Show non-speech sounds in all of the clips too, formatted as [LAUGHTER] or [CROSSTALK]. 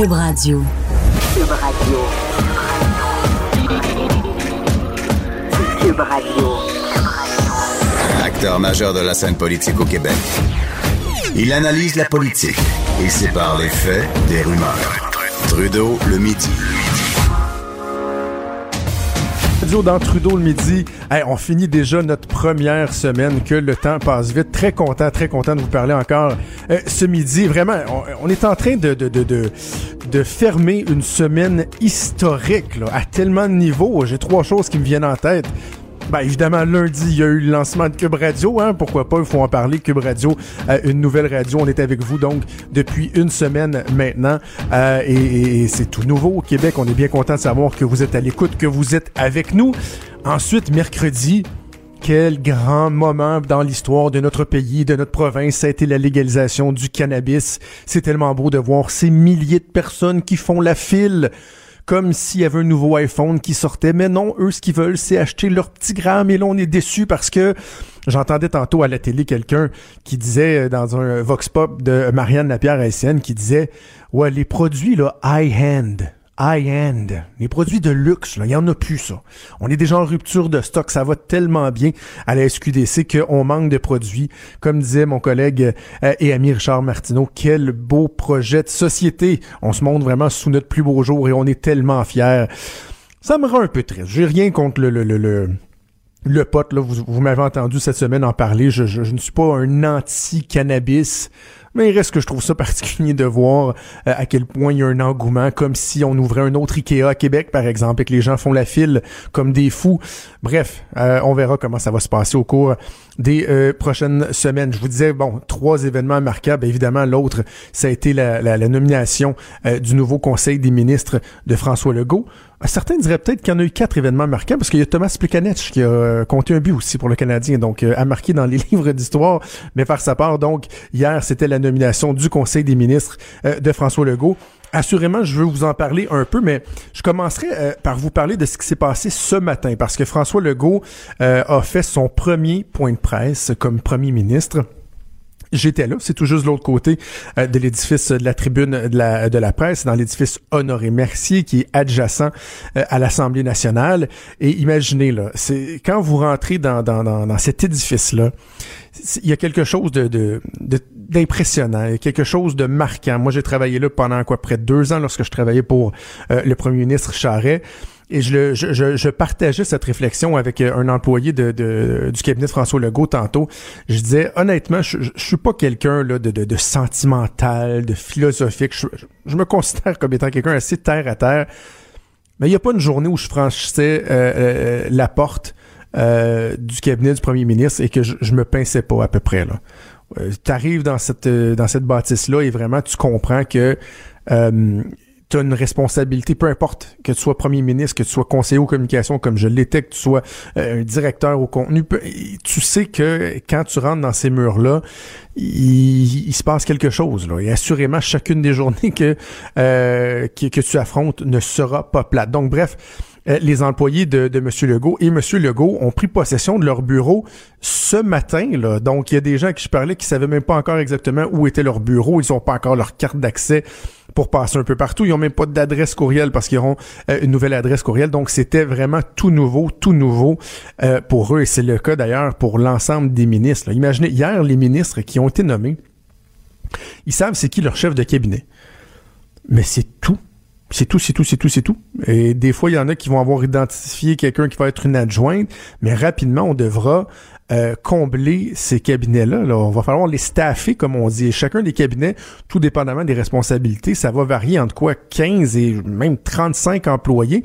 Cube Radio. Cube Radio. Cube Radio. Acteur majeur de la scène politique au Québec. Il analyse la politique et sépare les faits des rumeurs. Trudeau le midi. Dans Trudeau le midi. on finit déjà notre première semaine, que le temps passe vite. Très content, très content de vous parler encore euh, ce midi. Vraiment, on, est en train de, fermer une semaine historique à tellement de niveaux. J'ai trois choses qui me viennent en tête. Ben, évidemment, lundi, il y a eu le lancement de Cube Radio. Hein? Pourquoi pas? Il faut en parler. Cube Radio, euh, une nouvelle radio. On est avec vous donc depuis une semaine maintenant. Euh, et, c'est tout nouveau au Québec. On est bien content de savoir que vous êtes à l'écoute, que vous êtes avec nous. Ensuite, mercredi, quel grand moment dans l'histoire de notre pays, de notre province, ça a été la légalisation du cannabis. C'est tellement beau de voir ces milliers de personnes qui font la file comme s'il y avait un nouveau iPhone qui sortait. Mais non, eux, ce qu'ils veulent, c'est acheter leur petit gramme. Et là, on est déçus parce que j'entendais tantôt à la télé quelqu'un qui disait euh, dans un Vox Pop de Marianne Lapierre-Haïtienne qui disait, ouais, les produits, là, high-end, high-end, les produits de luxe, il y en a plus ça. On est déjà en rupture de stock, ça va tellement bien à la SQDC qu'on manque de produits. Comme disait mon collègue euh, et ami Richard Martineau, quel beau projet de société. On se montre vraiment sous notre plus beau jour et on est tellement fiers. Ça me rend un peu triste. J'ai rien contre le, le, le, le le pote, là, vous, m'avez entendu cette semaine en parler, je, je ne suis pas un anti-cannabis. Mais il reste que je trouve ça [LAUGHS] particulier de voir euh, à quel point il y a un engouement, comme si on ouvrait un autre Ikea à Québec, par exemple, et que les gens font la file comme des fous. Bref, euh, on verra comment ça va se passer au cours des euh, prochaines semaines. Je vous disais, bon, trois événements marquables. Évidemment, l'autre, ça a été la, nomination du nouveau Conseil des ministres de François Legault. Certains diraient peut-être qu'il y en a eu quatre événements marquants parce qu'il y a Thomas Plekanec qui a euh, compté un but aussi pour le Canadien, donc euh, a marqué dans les [LAUGHS] livres d'histoire, mais par sa part, donc hier, c'était la nomination du Conseil des ministres euh, de François Legault. Assurément, je veux vous en parler un peu, mais je commencerai par vous parler de ce qui s'est passé ce matin, parce que François Legault a fait son premier point de presse comme premier ministre. J'étais là, c'est tout juste de l'autre côté euh, de l'édifice de la tribune de la, de la presse, dans l'édifice Honoré Mercier, qui est adjacent euh, à l'Assemblée nationale. Et imaginez, là, c'est quand vous rentrez dans, dans, dans, dans cet édifice-là, il y a quelque chose de, d'impressionnant, quelque chose de marquant. Moi, j'ai travaillé là pendant quoi près de deux ans lorsque je travaillais pour euh, le premier ministre Charret. Et je, je, je, partageais cette réflexion avec euh, un employé de, de, du cabinet de François Legault tantôt. Je disais, honnêtement, je, je, suis pas quelqu'un de, de, de, sentimental, de philosophique. Je, me considère comme étant quelqu'un assez terre à terre. Mais il n'y a pas une journée où je franchissais euh, euh, la porte du cabinet du premier ministre et que je, je me pinçais pas à peu près. là. tu arrives dans cette, dans cette bâtisse-là et vraiment tu comprends que tu as une responsabilité, peu importe que tu sois premier ministre, que tu sois conseiller aux communications comme je l'étais, que tu sois euh, directeur au contenu, tu sais que quand tu rentres dans ces murs-là, il, se passe quelque chose. Là. Et assurément, chacune des [LAUGHS] journées que, euh, que, que tu affrontes ne sera pas plate. Donc bref, les employés de, M. Legault et M. Legault ont pris possession de leur bureau ce matin. Là. Donc, il y a des gens qui je parlais qui savaient même pas encore exactement où était leur bureau. Ils n'ont pas encore leur carte d'accès pour passer un peu partout. Ils ont même pas d'adresse courriel parce qu'ils auront euh, une nouvelle adresse courriel. Donc, c'était vraiment tout nouveau, tout nouveau euh, pour eux. Et c'est le cas d'ailleurs pour l'ensemble des ministres. Imaginez, hier, les ministres qui ont été nommés, ils savent c'est qui leur chef de cabinet. Mais c'est tout. C'est tout, c'est tout, c'est tout, c'est tout. Et des fois, il y en a qui vont avoir identifié quelqu'un qui va être une adjointe, mais rapidement, on devra euh, combler ces cabinets-là. Là. On va falloir les staffer, comme on dit. Chacun des cabinets, tout dépendamment des responsabilités, ça va varier entre quoi 15 et même 35 employés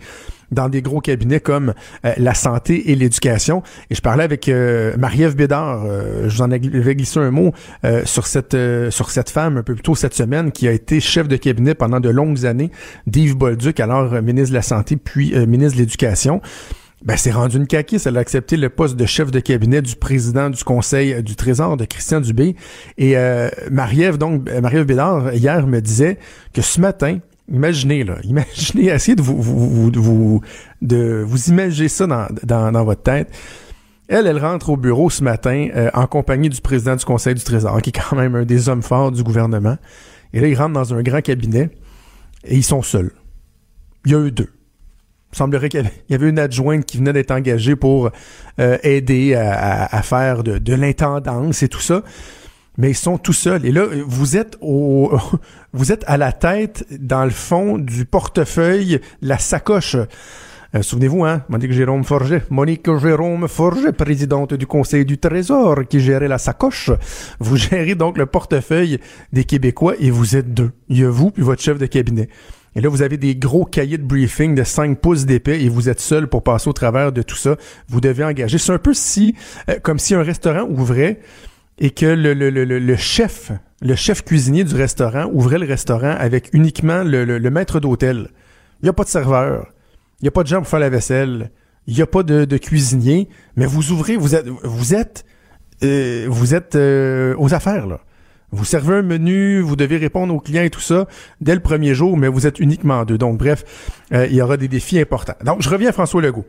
dans des gros cabinets comme euh, la santé et l'éducation. Et je parlais avec euh, Marie-Ève Bédard, euh, je vous en avais glissé un mot sur cette sur cette femme un peu plus tôt cette semaine qui a été chef de cabinet pendant de longues années d'Yves Bolduc, alors ministre de la Santé puis ministre de l'Éducation ben, c'est rendu une caquisse. Elle a accepté le poste de chef de cabinet du président du Conseil du Trésor de Christian Dubé. Et euh, Marie-Ève, donc, Marie-Ève Bédard, hier, me disait que ce matin, imaginez, là, imaginez, [LAUGHS] essayez de vous, vous, vous, de vous imaginer ça dans, dans, dans, votre tête. Elle, elle rentre au bureau ce matin euh, en compagnie du président du Conseil du Trésor, qui est quand même un des hommes forts du gouvernement. Et là, il rentre dans un grand cabinet. Et ils sont seuls. Il y a eu deux. Il semblerait qu'il y avait une adjointe qui venait d'être engagée pour euh, aider à, faire de, de l'intendance et tout ça. Mais ils sont tout seuls. Et là, vous êtes au, [LAUGHS] vous êtes à la tête, dans le fond, du portefeuille, la sacoche. Euh, souvenez-vous, hein, Monique Jérôme Forget, Monique Jérôme Forget, présidente du Conseil du Trésor, qui gérait la sacoche. Vous gérez donc le portefeuille des Québécois et vous êtes deux. Il y a vous puis votre chef de cabinet. Et là, vous avez des gros cahiers de briefing de 5 pouces d'épais et vous êtes seul pour passer au travers de tout ça. Vous devez engager. C'est un peu si, euh, comme si un restaurant ouvrait et que le, le, le, le, chef, le chef cuisinier du restaurant ouvrait le restaurant avec uniquement le, maître d'hôtel. Il n'y a pas de serveur. Il n'y a pas de gens pour faire la vaisselle. Il n'y a pas de, de, cuisinier. Mais vous ouvrez, vous êtes, vous êtes, euh, vous êtes euh, aux affaires, là. Vous servez un menu, vous devez répondre aux clients et tout ça dès le premier jour, mais vous êtes uniquement deux. Donc, bref, euh, il y aura des défis importants. Donc, je reviens à François Legault.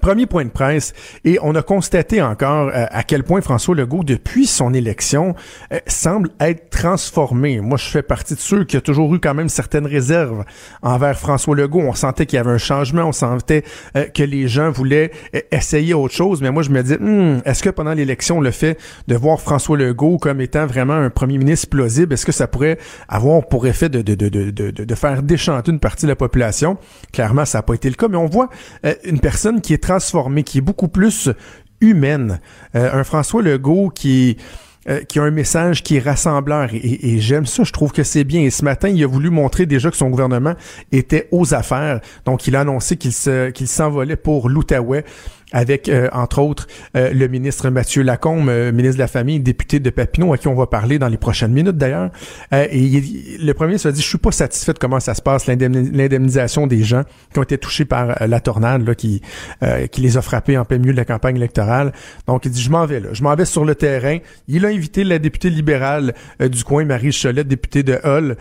Premier point de presse, et on a constaté encore euh, à quel point François Legault, depuis son élection, euh, semble être transformé. Moi, je fais partie de ceux qui ont toujours eu quand même certaines réserves envers François Legault. On sentait qu'il y avait un changement, on sentait euh, que les gens voulaient essayer autre chose, mais moi, je me dis, hmm, est-ce que pendant l'élection, le fait de voir François Legault comme étant vraiment un premier ministre plausible, est-ce que ça pourrait avoir pour effet de, de, de, de, de faire déchanter une partie de la population? Clairement, ça n'a pas été le cas, mais on voit une personne qui est transformée, qui est beaucoup plus humaine. Euh, un François Legault qui euh, qui a un message qui est rassembleur et, j'aime ça, je trouve que c'est bien. Et ce matin, il a voulu montrer déjà que son gouvernement était aux affaires. Donc, il a annoncé qu'il s'envolait pour l'Outaouais avec, euh, entre autres, euh, le ministre Mathieu Lacombe, euh, ministre de la Famille, député de Papineau, à qui on va parler dans les prochaines minutes d'ailleurs. et le premier ministre dit, je suis pas satisfait de comment ça se passe, l'indemnisation des gens qui ont été touchés par la tornade là, qui, qui les a frappés en plein milieu de la campagne électorale. Donc, il dit, je m'en vais là, je m'en vais sur le terrain. Il a invité la députée libérale du coin, Marie Cholette, députée de Hull,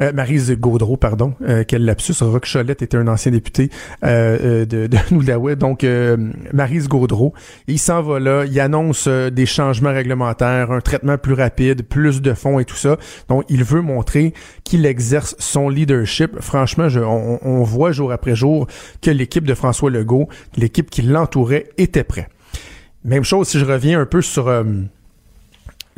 euh, Marise Gaudreau, pardon, euh, quel lapsus. Rock Cholette était un ancien député euh, de, de [LAUGHS] l'Outaouais. Donc, Marise Gaudreau, il s'en va là, il annonce des changements réglementaires, un traitement plus rapide, plus de fonds et tout ça. Donc, il veut montrer qu'il exerce son leadership. Franchement, on, on voit jour après jour que l'équipe de François Legault, l'équipe qui l'entourait, était prête. Même chose si je reviens un peu sur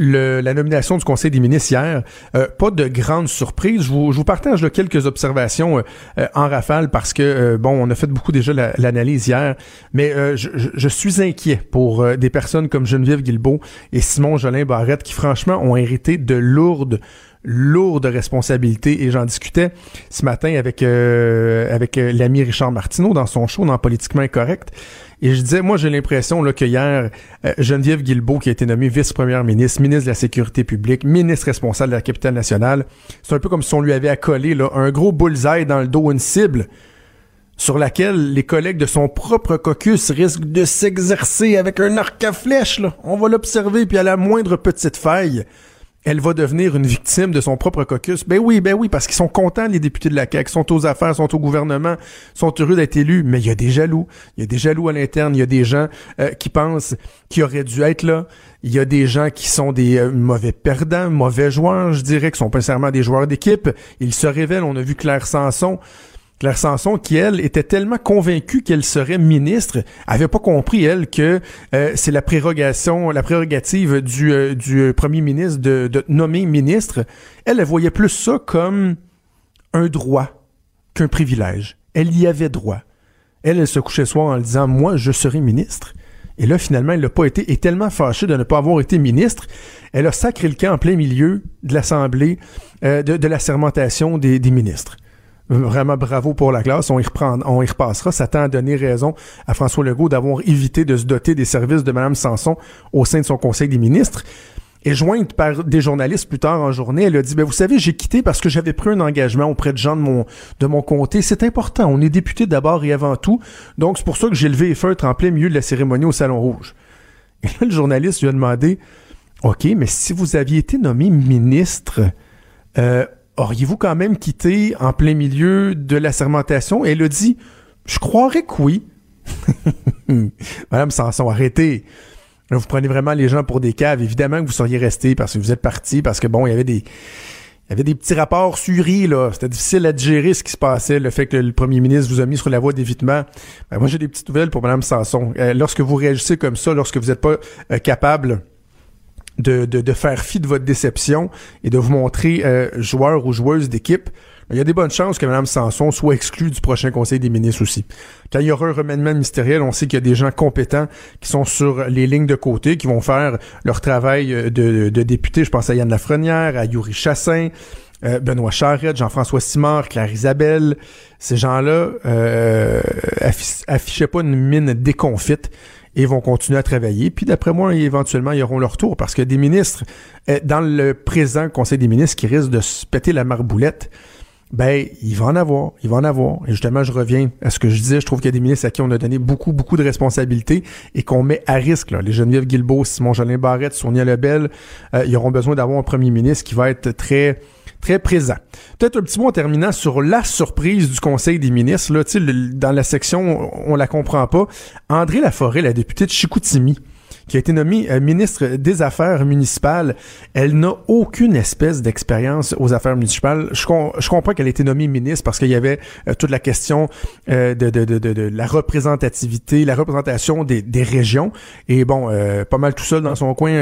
la nomination du Conseil des ministres hier, euh, pas de grande surprise. Je vous, partage quelques observations euh, euh, en rafale parce que, bon, on a fait beaucoup déjà l'analyse hier, mais je, je, suis inquiet pour des personnes comme Geneviève Guilbeault et Simon Jolin Barrette qui, franchement, ont hérité de lourdes lourde responsabilité et j'en discutais ce matin avec euh, avec euh, l'ami Richard Martineau dans son show dans Politiquement Incorrect et je disais moi j'ai l'impression là que hier euh, Geneviève Guilbeault qui a été nommée vice-première ministre, ministre de la sécurité publique, ministre responsable de la capitale nationale, c'est un peu comme si on lui avait accolé là un gros bullseye dans le dos une cible sur laquelle les collègues de son propre caucus risquent de s'exercer avec un arc à flèche. On va l'observer, puis à la moindre petite faille, elle va devenir une victime de son propre caucus. Ben oui, ben oui, parce qu'ils sont contents, les députés de la CAQ, sont aux affaires, sont au gouvernement, sont heureux d'être élus, mais il y a des jaloux. Il y a des jaloux à l'interne, il y a des gens euh, qui pensent qu'ils auraient dû être là. Il y a des gens qui sont des euh, mauvais perdants, mauvais joueurs, je dirais, qui sont pas nécessairement des joueurs d'équipe. Ils se révèlent, on a vu Claire Sanson Claire Sanson, qui, elle, était tellement convaincue qu'elle serait ministre, avait pas compris, elle, que euh, c'est la prérogation, la prérogative du, euh, du euh, premier ministre de, de, nommer ministre. Elle, elle voyait plus ça comme un droit qu'un privilège. Elle y avait droit. Elle, elle se couchait soir en disant, moi, je serai ministre. Et là, finalement, elle n'a pas été, est tellement fâchée de ne pas avoir été ministre, elle a sacré le camp en plein milieu de l'Assemblée, de, de, la sermentation des, des ministres. Vraiment bravo pour la classe. On y, reprend, on y repassera. Ça tend à donner raison à François Legault d'avoir évité de se doter des services de Mme Sanson au sein de son Conseil des ministres. Et jointe par des journalistes plus tard en journée, elle a dit, ben, vous savez, j'ai quitté parce que j'avais pris un engagement auprès de gens de mon, de mon comté. C'est important. On est député d'abord et avant tout. Donc, c'est pour ça que j'ai levé les feutres en plein milieu de la cérémonie au Salon Rouge. Et là, le journaliste lui a demandé, OK, mais si vous aviez été nommé ministre, euh, auriez-vous quand même quitté en plein milieu de la sermentation? elle a dit, je croirais que oui. [LAUGHS] Madame Sanson, arrêtez. vous prenez vraiment les gens pour des caves. Évidemment que vous seriez resté parce que vous êtes parti, parce que bon, il y avait des, il y avait des petits rapports suris, là. C'était difficile à digérer ce qui se passait, le fait que le premier ministre vous a mis sur la voie d'évitement. Ben, moi, j'ai des petites nouvelles pour Mme Sanson. Euh, lorsque vous réagissez comme ça, lorsque vous n'êtes pas euh, capable de, faire fi de votre déception et de vous montrer euh, joueur ou joueuse d'équipe, il y a des bonnes chances que Mme Sanson soit exclue du prochain Conseil des ministres aussi. Quand il y aura un remaniement ministériel, on sait qu'il y a des gens compétents qui sont sur les lignes de côté, qui vont faire leur travail euh, de, de député. Je pense à Yann Lafrenière, à Yuri Chassin, euh, Benoît Charette, Jean-François Simard, Claire Isabelle. Ces gens-là euh, affichaient pas une mine déconfite et vont continuer à travailler. Puis d'après moi, éventuellement, ils auront leur tour parce que des ministres, euh, dans le présent Conseil des ministres, qui risquent de se péter la marboulette, ben, il va en avoir, il va en avoir. Et justement, je reviens à ce que je disais, je trouve qu'il y a des ministres à qui on a donné beaucoup, beaucoup de responsabilités et qu'on met à risque. Là. Les Geneviève Guilbeault, Simon Jolin Barrette, Sonia Lebel, euh, ils auront besoin d'avoir un premier ministre qui va être très très présent. Peut-être un petit mot en terminant sur la surprise du Conseil des ministres. Là, dans la section, on la comprend pas. André Laforêt, la députée de Chicoutimi, qui a été nommée euh, ministre des Affaires municipales. Elle n'a aucune espèce d'expérience aux affaires municipales. Je, comprends qu'elle a été nommée ministre parce qu'il y avait euh, toute la question euh, de, la représentativité, la représentation des, des régions. Et bon, pas mal tout seul dans son coin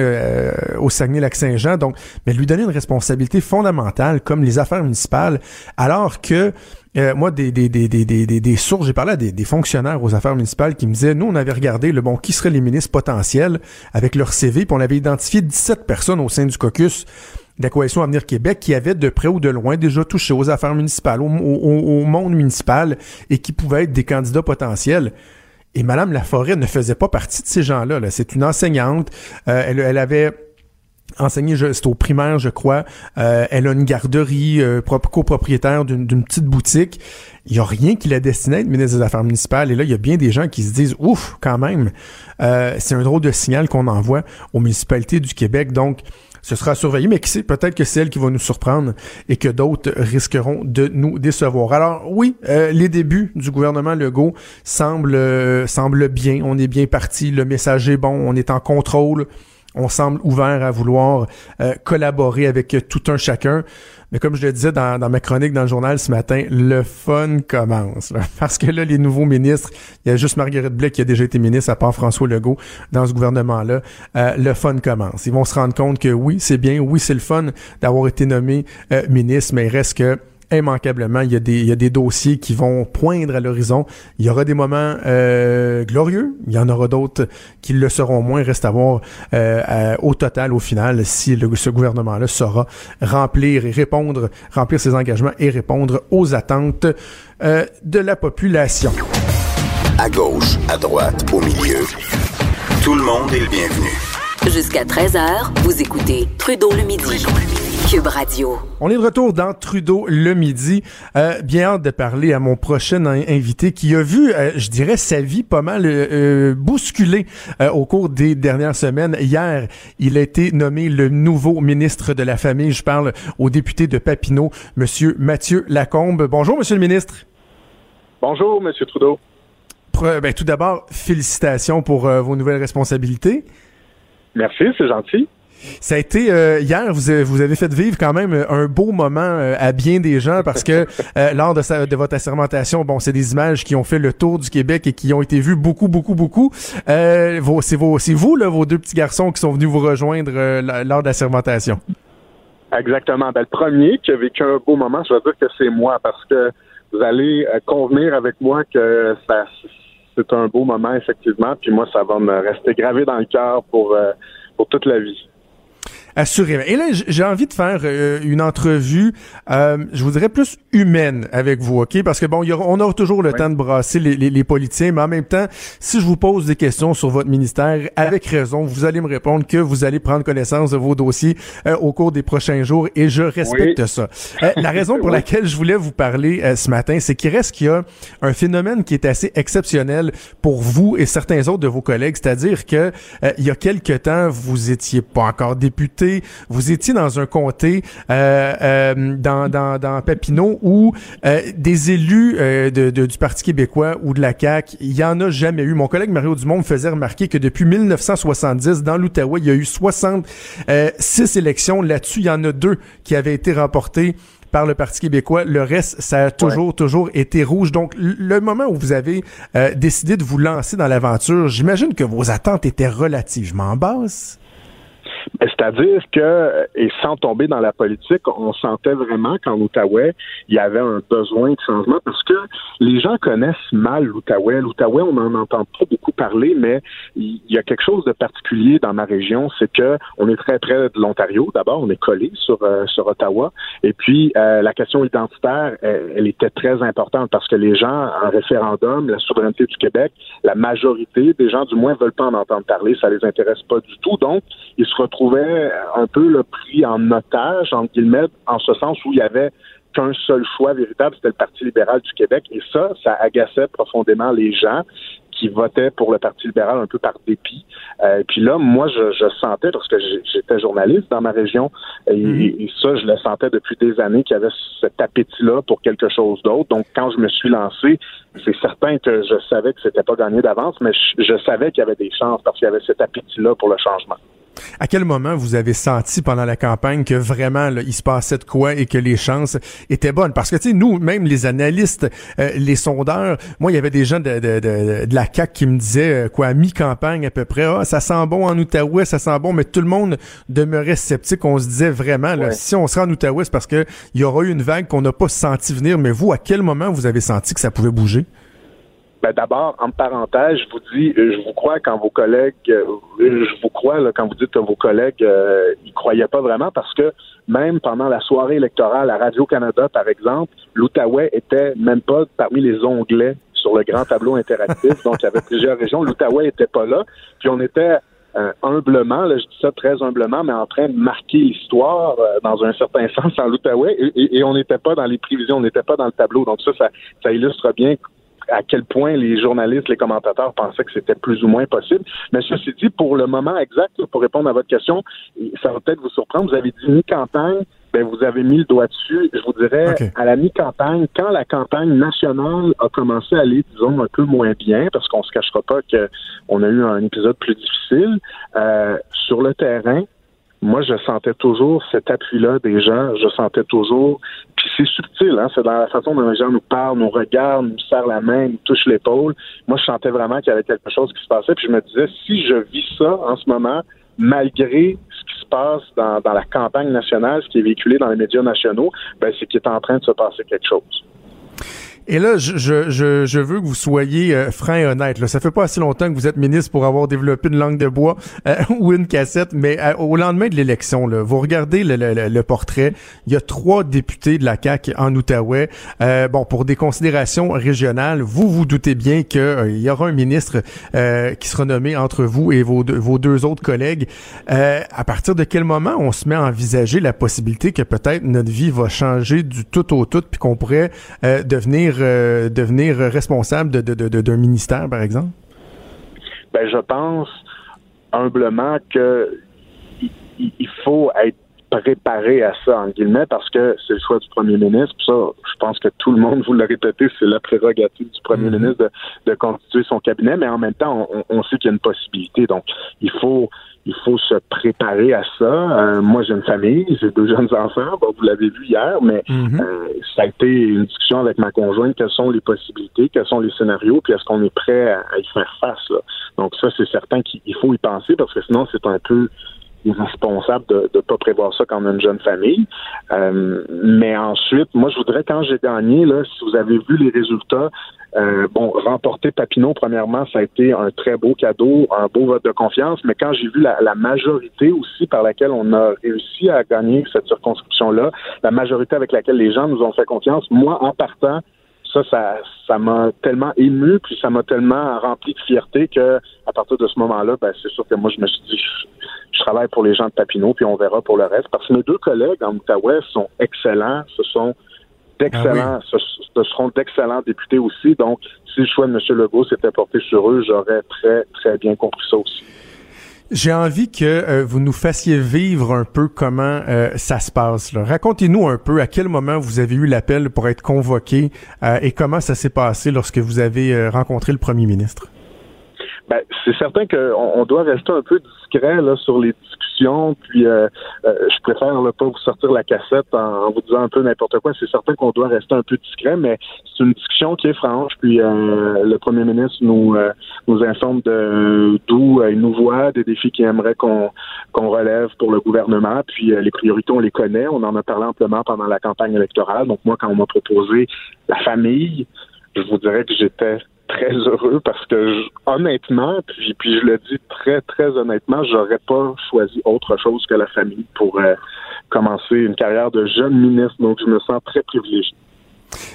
au Saguenay-Lac-Saint-Jean. Donc, mais lui donner une responsabilité fondamentale comme les affaires municipales, alors que euh, moi, des, des, des, des, des, des sources, j'ai parlé à des, fonctionnaires aux affaires municipales qui me disaient, nous, on avait regardé le bon qui seraient les ministres potentiels avec leur CV, puis on avait identifié 17 personnes au sein du caucus de la coalition Avenir Québec qui avaient de près ou de loin déjà touché aux affaires municipales, au, au, monde municipal et qui pouvaient être des candidats potentiels. Et Madame Laforêt ne faisait pas partie de ces gens-là. -là, C'est une enseignante. Euh, elle, elle avait enseigné, c'est au primaire, je crois. Euh, elle a une garderie euh, copropriétaire d'une petite boutique. Il y a rien qui la destiné à être ministre des Affaires municipales. Et là, il y a bien des gens qui se disent, ouf, quand même, euh, c'est un drôle de signal qu'on envoie aux municipalités du Québec. Donc, ce sera surveillé, mais qui sait, peut-être que c'est elle qui va nous surprendre et que d'autres risqueront de nous décevoir. Alors oui, euh, les débuts du gouvernement Legault semblent, euh, semblent bien. On est bien parti, le message est bon, on est en contrôle on semble ouvert à vouloir euh, collaborer avec tout un chacun. Mais comme je le disais dans, ma chronique dans le journal ce matin, le fun commence. [LAUGHS] Parce que là, les nouveaux ministres, il y a juste Marguerite Blais qui a déjà été ministre, à part François Legault, dans ce gouvernement-là. Euh, le fun commence. Ils vont se rendre compte que oui, c'est bien, oui, c'est le fun d'avoir été nommé euh, ministre, mais il reste que immanquablement, il y, a des, il y a des dossiers qui vont poindre à l'horizon. Il y aura des moments euh, glorieux, il y en aura d'autres qui le seront moins. Reste à voir euh, au total, au final, si le, ce gouvernement-là saura remplir et répondre, remplir ses engagements et répondre aux attentes euh, de la population. À gauche, à droite, au milieu, tout le monde est le bienvenu. Jusqu'à 13h, vous écoutez Trudeau le midi. Cube Radio. On est de retour dans Trudeau le midi. Euh, bien hâte de parler à mon prochain invité qui a vu, euh, je dirais, sa vie pas mal euh, bousculée au cours des dernières semaines. Hier, il a été nommé le nouveau ministre de la Famille. Je parle au député de Papineau, Monsieur Mathieu Lacombe. Bonjour, Monsieur le ministre. Bonjour, Monsieur Trudeau. Ben, tout d'abord, félicitations pour vos nouvelles responsabilités. Merci, c'est gentil. Ça a été euh, hier, vous avez, vous avez fait vivre quand même un beau moment euh, à bien des gens parce que [LAUGHS] euh, lors de, sa, de votre assermentation, bon, c'est des images qui ont fait le tour du Québec et qui ont été vues beaucoup, beaucoup, beaucoup. c'est vos, c'est vous là, vos deux petits garçons qui sont venus vous rejoindre lors de l'assermentation. Exactement. Ben, le premier qui a vécu un beau moment, je vais dire que c'est moi parce que vous allez convenir avec moi que ça c'est un beau moment effectivement, puis moi ça va me rester gravé dans le cœur pour pour toute la vie. Assurément. Et là, j'ai envie de faire euh, une entrevue, euh, je vous dirais plus humaine avec vous, ok? Parce que bon, y on aura toujours le temps de brasser les, les, les, politiciens, mais en même temps, si je vous pose des questions sur votre ministère, avec raison, vous allez me répondre que vous allez prendre connaissance de vos dossiers euh, au cours des prochains jours, et je respecte ça. la raison [LAUGHS] pour laquelle je voulais vous parler ce matin, c'est qu'il reste qu'il y a un phénomène qui est assez exceptionnel pour vous et certains autres de vos collègues, c'est-à-dire que il y a quelque temps, vous étiez pas encore député comté, vous étiez dans un comté euh, euh, dans, dans, dans Papineau où euh, des élus euh, de, de, du Parti québécois ou de la CAQ, il y en a jamais eu. Mon collègue Mario Dumont me faisait remarquer que depuis 1970, dans l'Outaouais, il y a eu 66 élections. Là-dessus, il y en a deux qui avaient été remportées par le Parti québécois. Le reste, ça a toujours, toujours été rouge. Donc, le moment où vous avez euh, décidé de vous lancer dans l'aventure, j'imagine que vos attentes étaient relativement basses. C'est-à-dire que, et sans tomber dans la politique, on sentait vraiment qu'en Outaouais, il y avait un besoin de changement parce que les gens connaissent mal l'Outaouais. L'Outaouais, on n'en entend pas beaucoup parler, mais il y a quelque chose de particulier dans ma région, c'est que on est très près de l'Ontario. D'abord, on est collé sur, euh, sur Ottawa. Et puis, euh, la question identitaire, elle, elle, était très importante parce que les gens, en référendum, la souveraineté du Québec, la majorité des gens, du moins, veulent pas en entendre parler. Ça les intéresse pas du tout. Donc, ils se retrouvent trouvait un peu le pris en otage, en guillemets, en ce sens où il y avait qu'un seul choix véritable, c'était le Parti libéral du Québec. Et ça, ça agaçait profondément les gens qui votaient pour le Parti libéral un peu par dépit. Euh, puis là, moi, je, je sentais, parce que j'étais journaliste dans ma région, et, mm-hmm. et, ça, je le sentais depuis des années qu'il y avait cet appétit-là pour quelque chose d'autre. Donc, quand je me suis lancé, c'est certain que je savais que c'était pas gagné d'avance, mais je, je savais qu'il y avait des chances parce qu'il y avait cet appétit-là pour le changement. À quel moment vous avez senti pendant la campagne que vraiment là, il se passait de quoi et que les chances étaient bonnes? Parce que tu sais, nous, même les analystes, euh, les sondeurs, moi, il y avait des gens de, de, de, de la CAC qui me disaient euh, quoi, mi-campagne à peu près, ah, ça sent bon en Outaouais, ça sent bon, mais tout le monde demeurait sceptique. On se disait vraiment, là, ouais. si on sera en Outaouais, c'est parce que il y aura eu une vague qu'on n'a pas senti venir. Mais vous, à quel moment vous avez senti que ça pouvait bouger? Ben d'abord, en parenthèse, je vous dis, euh, je vous crois quand vos collègues, euh, je vous crois là, quand vous dites que vos collègues, euh, ils croyaient pas vraiment parce que même pendant la soirée électorale à Radio-Canada, par exemple, l'Outaouais était même pas parmi les onglets sur le grand tableau interactif. [LAUGHS] donc, il y avait plusieurs régions. L'Outaouais était pas là. Puis on était euh, humblement, là, je dis ça très humblement, mais en train de marquer l'histoire euh, dans un certain sens en l'Outaouais, et, et, et, on n'était pas dans les prévisions, on n'était pas dans le tableau. Donc ça, ça, ça illustre bien à quel point les journalistes, les commentateurs pensaient que c'était plus ou moins possible. Mais ceci dit, pour le moment exact, pour répondre à votre question, ça va peut-être vous surprendre, vous avez dit mi-campagne, ben vous avez mis le doigt dessus. Je vous dirais, okay. à la mi-campagne, quand la campagne nationale a commencé à aller, disons, un peu moins bien, parce qu'on se cachera pas qu'on a eu un épisode plus difficile, euh, sur le terrain, moi, je sentais toujours cet appui-là des gens. Je sentais toujours. Puis c'est subtil, hein? C'est dans la façon dont les gens nous parlent, nous regardent, nous serrent la main, nous touchent l'épaule. Moi, je sentais vraiment qu'il y avait quelque chose qui se passait. Puis je me disais, si je vis ça en ce moment, malgré ce qui se passe dans, dans la campagne nationale, ce qui est véhiculé dans les médias nationaux, ben, c'est qu'il est en train de se passer quelque chose. Et là, je, je, je, veux que vous soyez euh, franc et honnête. Là. Ça fait pas assez longtemps que vous êtes ministre pour avoir développé une langue de bois euh, [LAUGHS] ou une cassette, mais euh, au lendemain de l'élection, vous regardez le, le, le, portrait. Il y a trois députés de la CAQ en Outaouais. Euh, bon, pour des considérations régionales, vous vous doutez bien qu'il euh, y aura un ministre qui sera nommé entre vous et vos deux, vos deux autres collègues. à partir de quel moment on se met à envisager la possibilité que peut-être notre vie va changer du tout au tout, puis qu'on pourrait devenir euh, devenir responsable de, de, de, d'un ministère, par exemple? Ben, je pense humblement que il faut être préparé à ça, en guillemets, parce que c'est le choix du premier ministre. ça, je pense que tout le monde, vous le répétez, c'est la prérogative du premier mm-hmm. ministre de, de, constituer son cabinet, mais en même temps, on, on sait qu'il y a une possibilité. Donc, il faut il faut se préparer à ça. Euh, moi, j'ai une famille, j'ai deux jeunes enfants. Bon, vous l'avez vu hier, mais mm-hmm. euh, ça a été une discussion avec ma conjointe. Quelles sont les possibilités, quels sont les scénarios, puis est-ce qu'on est prêt à, à, y faire face là? Donc ça, c'est certain qu'il faut y penser parce que sinon, c'est un peu irresponsable de ne pas prévoir ça quand on a une jeune famille. Euh, mais ensuite, moi, je voudrais, quand j'ai gagné, là, si vous avez vu les résultats, euh, bon, remporter Papineau, premièrement, ça a été un très beau cadeau, un beau vote de confiance, mais quand j'ai vu la, la, majorité aussi par laquelle on a réussi à gagner cette circonscription-là, la majorité avec laquelle les gens nous ont fait confiance, moi, en partant, ça, ça, ça m'a tellement ému, puis ça m'a tellement rempli de fierté que à partir de ce moment-là, ben, c'est sûr que moi, je me suis dit, je, je, travaille pour les gens de Papineau, puis on verra pour le reste. Parce que mes deux collègues en Outaouais sont excellents, ce sont d'excellents, ah oui. ce, ce, seront d'excellents députés aussi. Donc, si le choix de M. Legault s'était porté sur eux, j'aurais très, très bien compris ça aussi. J'ai envie que euh, vous nous fassiez vivre un peu comment euh, ça se passe. Racontez-nous un peu à quel moment vous avez eu l'appel pour être convoqué euh, et comment ça s'est passé lorsque vous avez rencontré le premier ministre. Ben, c'est certain qu'on on doit rester un peu discret là, sur les puis euh, euh, je préfère ne pas vous sortir la cassette en, vous disant un peu n'importe quoi. C'est certain qu'on doit rester un peu discret, mais c'est une discussion qui est franche, puis euh, le premier ministre nous nous informe d'où il nous voit, des défis qu'il aimerait qu'on relève pour le gouvernement, puis les priorités, on les connaît, on en a parlé amplement pendant la campagne électorale. Donc moi, quand on m'a proposé la famille, je vous dirais que j'étais très heureux parce que honnêtement, puis, puis je le dis très très honnêtement, j'aurais pas choisi autre chose que la famille pour euh, commencer une carrière de jeune ministre, donc je me sens très privilégié.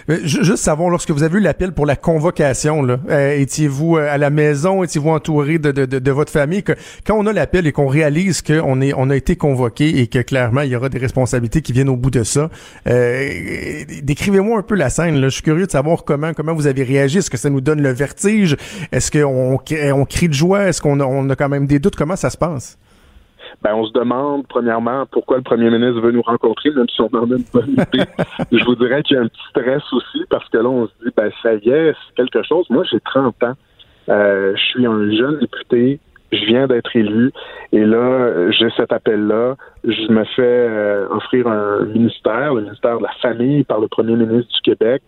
Euh, juste savoir, lorsque vous avez eu l'appel pour la convocation, euh, étiez-vous euh, à la maison, étiez-vous entouré de, de, votre famille? Quand on a l'appel et qu'on réalise qu'on on a été convoqué et que clairement il y aura des responsabilités qui viennent au bout de ça, décrivez-moi un peu la scène. Là. Je suis curieux de savoir comment comment vous avez réagi. Est-ce que ça nous donne le vertige? Est-ce qu'on on crie de joie? Est-ce qu'on on a quand même des doutes? Comment ça se passe? Ben, on se demande, premièrement, pourquoi le premier ministre veut nous rencontrer, même si on en a une bonne idée. [LAUGHS] je vous dirais qu'il y a un petit stress aussi, parce que là, on se dit, ben, ça y est, c'est quelque chose. Moi, j'ai 30 ans. Euh, je suis un jeune député. Je viens d'être élu. Et là, j'ai cet appel-là. Je me fais euh, offrir un ministère, le ministère de la Famille, par le premier ministre du Québec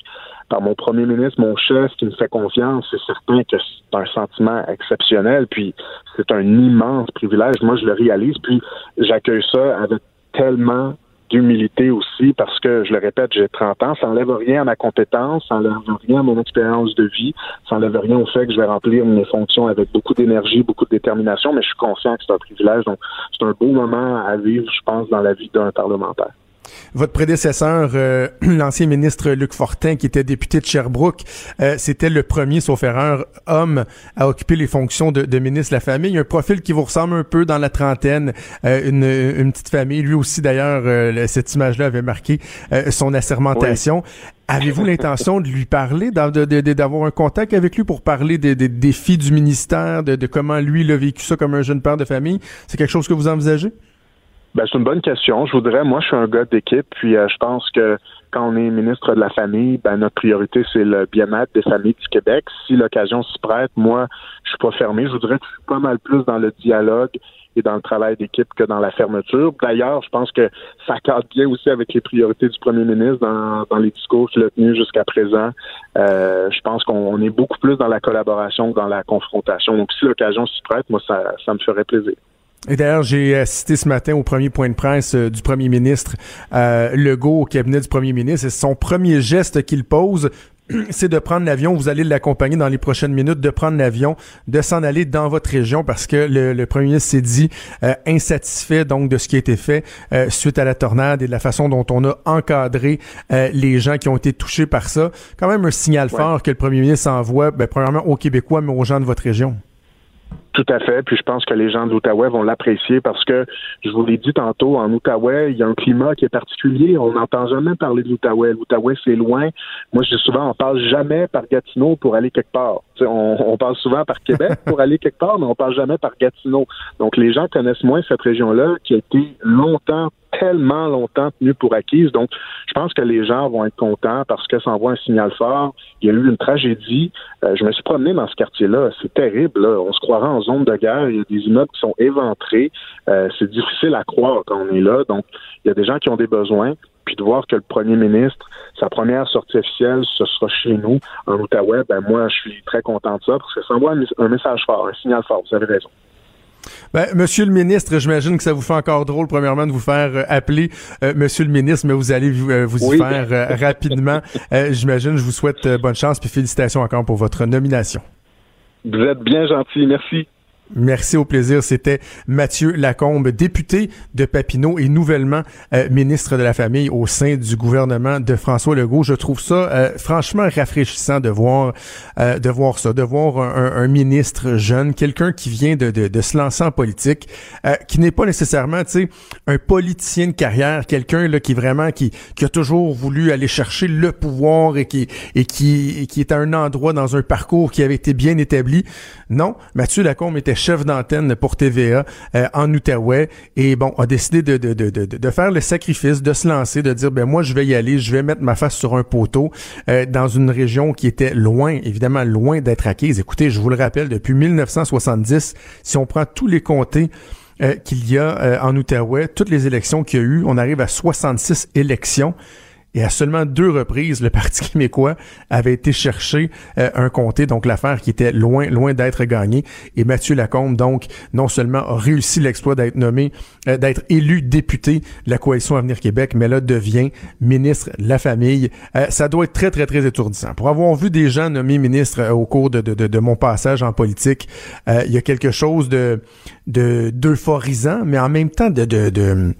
par mon premier ministre, mon chef, qui me fait confiance, c'est certain que c'est un sentiment exceptionnel, puis c'est un immense privilège. Moi, je le réalise, puis j'accueille ça avec tellement d'humilité aussi, parce que, je le répète, j'ai 30 ans, ça n'enlève rien à ma compétence, ça n'enlève rien à mon expérience de vie, ça n'enlève rien au fait que je vais remplir mes fonctions avec beaucoup d'énergie, beaucoup de détermination, mais je suis conscient que c'est un privilège, donc c'est un beau moment à vivre, je pense, dans la vie d'un parlementaire. Votre prédécesseur, euh, [CLEARS THROAT] l'ancien ministre Luc Fortin, qui était député de Sherbrooke, euh, c'était le premier, sauf erreur, homme à occuper les fonctions de, de, ministre de la Famille. Un profil qui vous ressemble un peu dans la trentaine, euh, une, une, petite famille. Lui aussi, d'ailleurs, cette image-là avait marqué son assermentation. Avez-vous [LAUGHS] l'intention de lui parler, d'avoir un contact avec lui pour parler des, des défis du ministère, de, de comment lui il a vécu ça comme un jeune père de famille? C'est quelque chose que vous envisagez? Ben, c'est une bonne question. Je voudrais, moi, je suis un gars d'équipe, puis euh, je pense que quand on est ministre de la Famille, ben, notre priorité, c'est le bien-être des familles du Québec. Si l'occasion s'y prête, moi, je suis pas fermé. Je voudrais que je suis pas mal plus dans le dialogue et dans le travail d'équipe que dans la fermeture. D'ailleurs, je pense que ça cadre bien aussi avec les priorités du premier ministre dans, dans les discours qu'il a tenus jusqu'à présent. Euh, je pense qu'on est beaucoup plus dans la collaboration que dans la confrontation. Donc, si l'occasion s'y prête, moi, ça, ça me ferait plaisir. Et d'ailleurs, j'ai assisté ce matin au premier point de presse euh, du premier ministre euh, Legault au cabinet du premier ministre. Et son premier geste qu'il pose, [CLEARS THROAT] c'est de prendre l'avion. Vous allez l'accompagner dans les prochaines minutes, de prendre l'avion, de s'en aller dans votre région parce que le, premier ministre s'est dit euh, insatisfait donc de ce qui a été fait euh, suite à la tornade et de la façon dont on a encadré les gens qui ont été touchés par ça. Quand même un signal fort que le premier ministre envoie, ben, premièrement aux Québécois, mais aux gens de votre région. Tout à fait. Puis je pense que les gens de l'Outaouais vont l'apprécier parce que, je vous l'ai dit tantôt, en Outaouais, il y a un climat qui est particulier. On n'entend jamais parler de l'Outaouais. L'Outaouais, c'est loin. Moi, je dis souvent, on parle jamais par Gatineau pour aller quelque part. On, on, parle souvent par Québec [LAUGHS] pour aller quelque part, mais on parle jamais par Gatineau. Donc, les gens connaissent moins cette région-là qui a été longtemps tellement longtemps tenu pour acquise. Donc, je pense que les gens vont être contents parce que ça envoie un signal fort. Il y a eu une tragédie. Euh, je me suis promené dans ce quartier-là. C'est terrible. Là. On se croirait en zone de guerre. Il y a des immeubles qui sont éventrés. Euh, c'est difficile à croire quand on est là. Donc, il y a des gens qui ont des besoins. Puis de voir que le premier ministre, sa première sortie officielle, ce sera chez nous, en Outaouais, ben moi, je suis très content de ça parce que ça envoie un message fort, un signal fort. Vous avez raison. Ben, monsieur le ministre, j'imagine que ça vous fait encore drôle, premièrement, de vous faire euh, appeler euh, Monsieur le ministre, mais vous allez vous, y faire [LAUGHS] rapidement. j'imagine, je vous souhaite bonne chance puis félicitations encore pour votre nomination. Vous êtes bien gentil, merci. Merci au plaisir. C'était Mathieu Lacombe, député de Papineau et nouvellement euh, ministre de la Famille au sein du gouvernement de François Legault. Je trouve ça euh, franchement rafraîchissant de voir euh, de voir ça, de voir un, un ministre jeune, quelqu'un qui vient de, de, de, se lancer en politique, qui n'est pas nécessairement, tu sais, un politicien de carrière, quelqu'un là qui vraiment qui, qui a toujours voulu aller chercher le pouvoir et qui et qui et qui est à un endroit dans un parcours qui avait été bien établi. Non, Mathieu Lacombe était chef d'antenne pour TVA euh, en Outaouais et bon, a décidé de, de, de, de, de faire le sacrifice, de se lancer, de dire ben moi je vais y aller, je vais mettre ma face sur un poteau euh, dans une région qui était loin, évidemment loin d'être acquise. Écoutez, je vous le rappelle, depuis 1970, si on prend tous les comtés euh, qu'il y a euh, en Outaouais, toutes les élections qu'il y a eu, on arrive à 66 élections. Et à seulement deux reprises, le Parti [LAUGHS] québécois avait été chercher euh, un comté, donc l'affaire qui était loin, loin d'être gagnée. Et Mathieu Lacombe, donc, non seulement a réussi l'exploit d'être nommé, euh, d'être élu député de la Coalition Avenir Québec, mais là devient ministre de la Famille. Euh, ça doit être très, très, très étourdissant. Pour avoir vu des gens nommés ministres au cours de, mon passage en politique, il y a quelque chose de d'euphorisant, mais en même temps de, de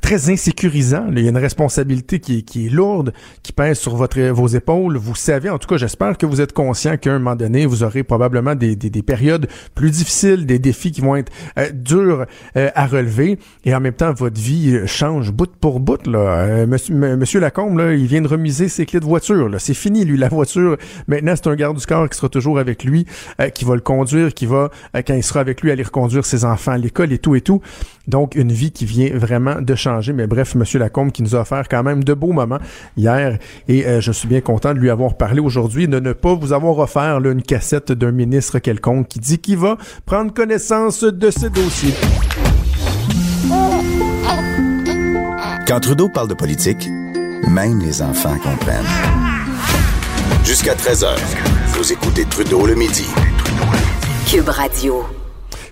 très insécurisant. Il y a une responsabilité qui, est lourde, qui pèse sur votre, vos épaules. Vous savez, en tout cas, j'espère que vous êtes conscient qu'à un moment donné, vous aurez probablement des, des, des, périodes plus difficiles, des défis qui vont être euh, durs euh, à relever. Et en même temps, votre vie change bout pour bout. Là. Euh, monsieur, monsieur Lacombe, là, il vient de remiser ses clés de voiture. C'est fini, lui, la voiture. Maintenant, c'est un garde du corps qui sera toujours avec lui, qui va le conduire, qui va, quand il sera avec lui, aller reconduire ses enfants à l'école et tout et tout. Donc, une vie qui vient vraiment de changer. Mais bref, Monsieur Lacombe qui nous a offert quand même de beaux moments hier. Et euh, je suis bien content de lui avoir parlé aujourd'hui, de ne pas vous avoir offert là, une cassette d'un ministre quelconque qui dit qu'il va prendre connaissance de ce dossier. Quand Trudeau parle de politique, même les enfants comprennent. Jusqu'à 13h, vous écoutez Trudeau le midi. Cube Radio.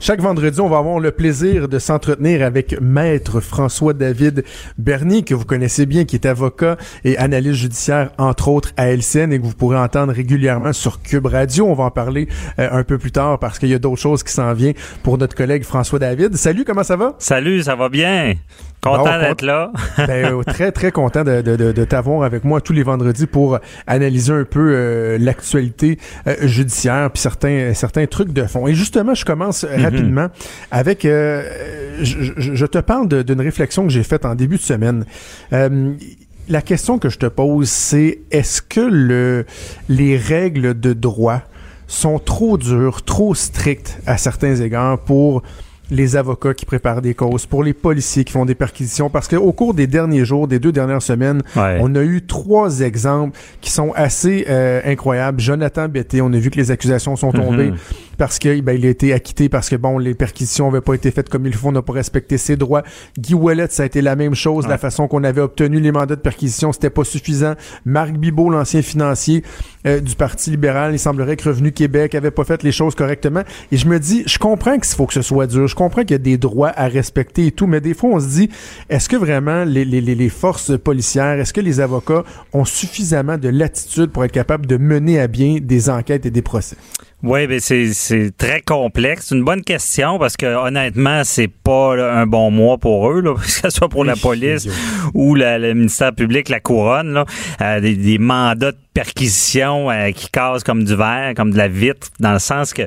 Chaque vendredi, on va avoir le plaisir de s'entretenir avec Maître François-David Bernier, que vous connaissez bien, qui est avocat et analyste judiciaire, entre autres, à LCN et que vous pourrez entendre régulièrement sur Cube Radio. On va en parler euh, un peu plus tard parce qu'il y a d'autres choses qui s'en viennent pour notre collègue François-David. Salut, comment ça va? Salut, ça va bien? Content d'être là. [LAUGHS] ben, euh, très, très content de, de, de, t'avoir avec moi tous les vendredis pour analyser un peu euh, l'actualité judiciaire puis certains, certains trucs de fond. Et justement, je commence mm-hmm. rapidement avec... Je, je, te parle d'une réflexion que j'ai faite en début de semaine. la question que je te pose, c'est est-ce que le, les règles de droit sont trop dures, trop strictes à certains égards pour les avocats qui préparent des causes, pour les policiers qui font des perquisitions, parce qu'au cours des derniers jours, des deux dernières semaines, on a eu trois exemples qui sont assez euh, incroyables. Jonathan Betté, on a vu que les accusations sont tombées. Mm-hmm parce que ben, il a été acquitté parce que bon les perquisitions n'avaient pas été faites comme il faut, on n'a pas respecté ses droits. Guy Ouellet, ça a été la même chose, la façon qu'on avait obtenu les mandats de perquisition, c'était pas suffisant. Marc Bibot, l'ancien financier euh, du Parti libéral, il semblerait que Revenu Québec avait pas fait les choses correctement. Et je me dis, je comprends qu'il faut que ce soit dur, je comprends qu'il y a des droits à respecter et tout, mais des fois on se dit, est-ce que vraiment les, les, les forces policières, est-ce que les avocats ont suffisamment de latitude pour être capables de mener à bien des enquêtes et des procès? Oui, ben c'est très complexe. C'est une bonne question parce que honnêtement, c'est pas un bon mois pour eux, là, [LAUGHS] que ce soit pour la police ou le ministère public, la couronne, là, euh, des, mandats de perquisition euh, qui cassent comme du verre, comme de la vitre, dans le sens que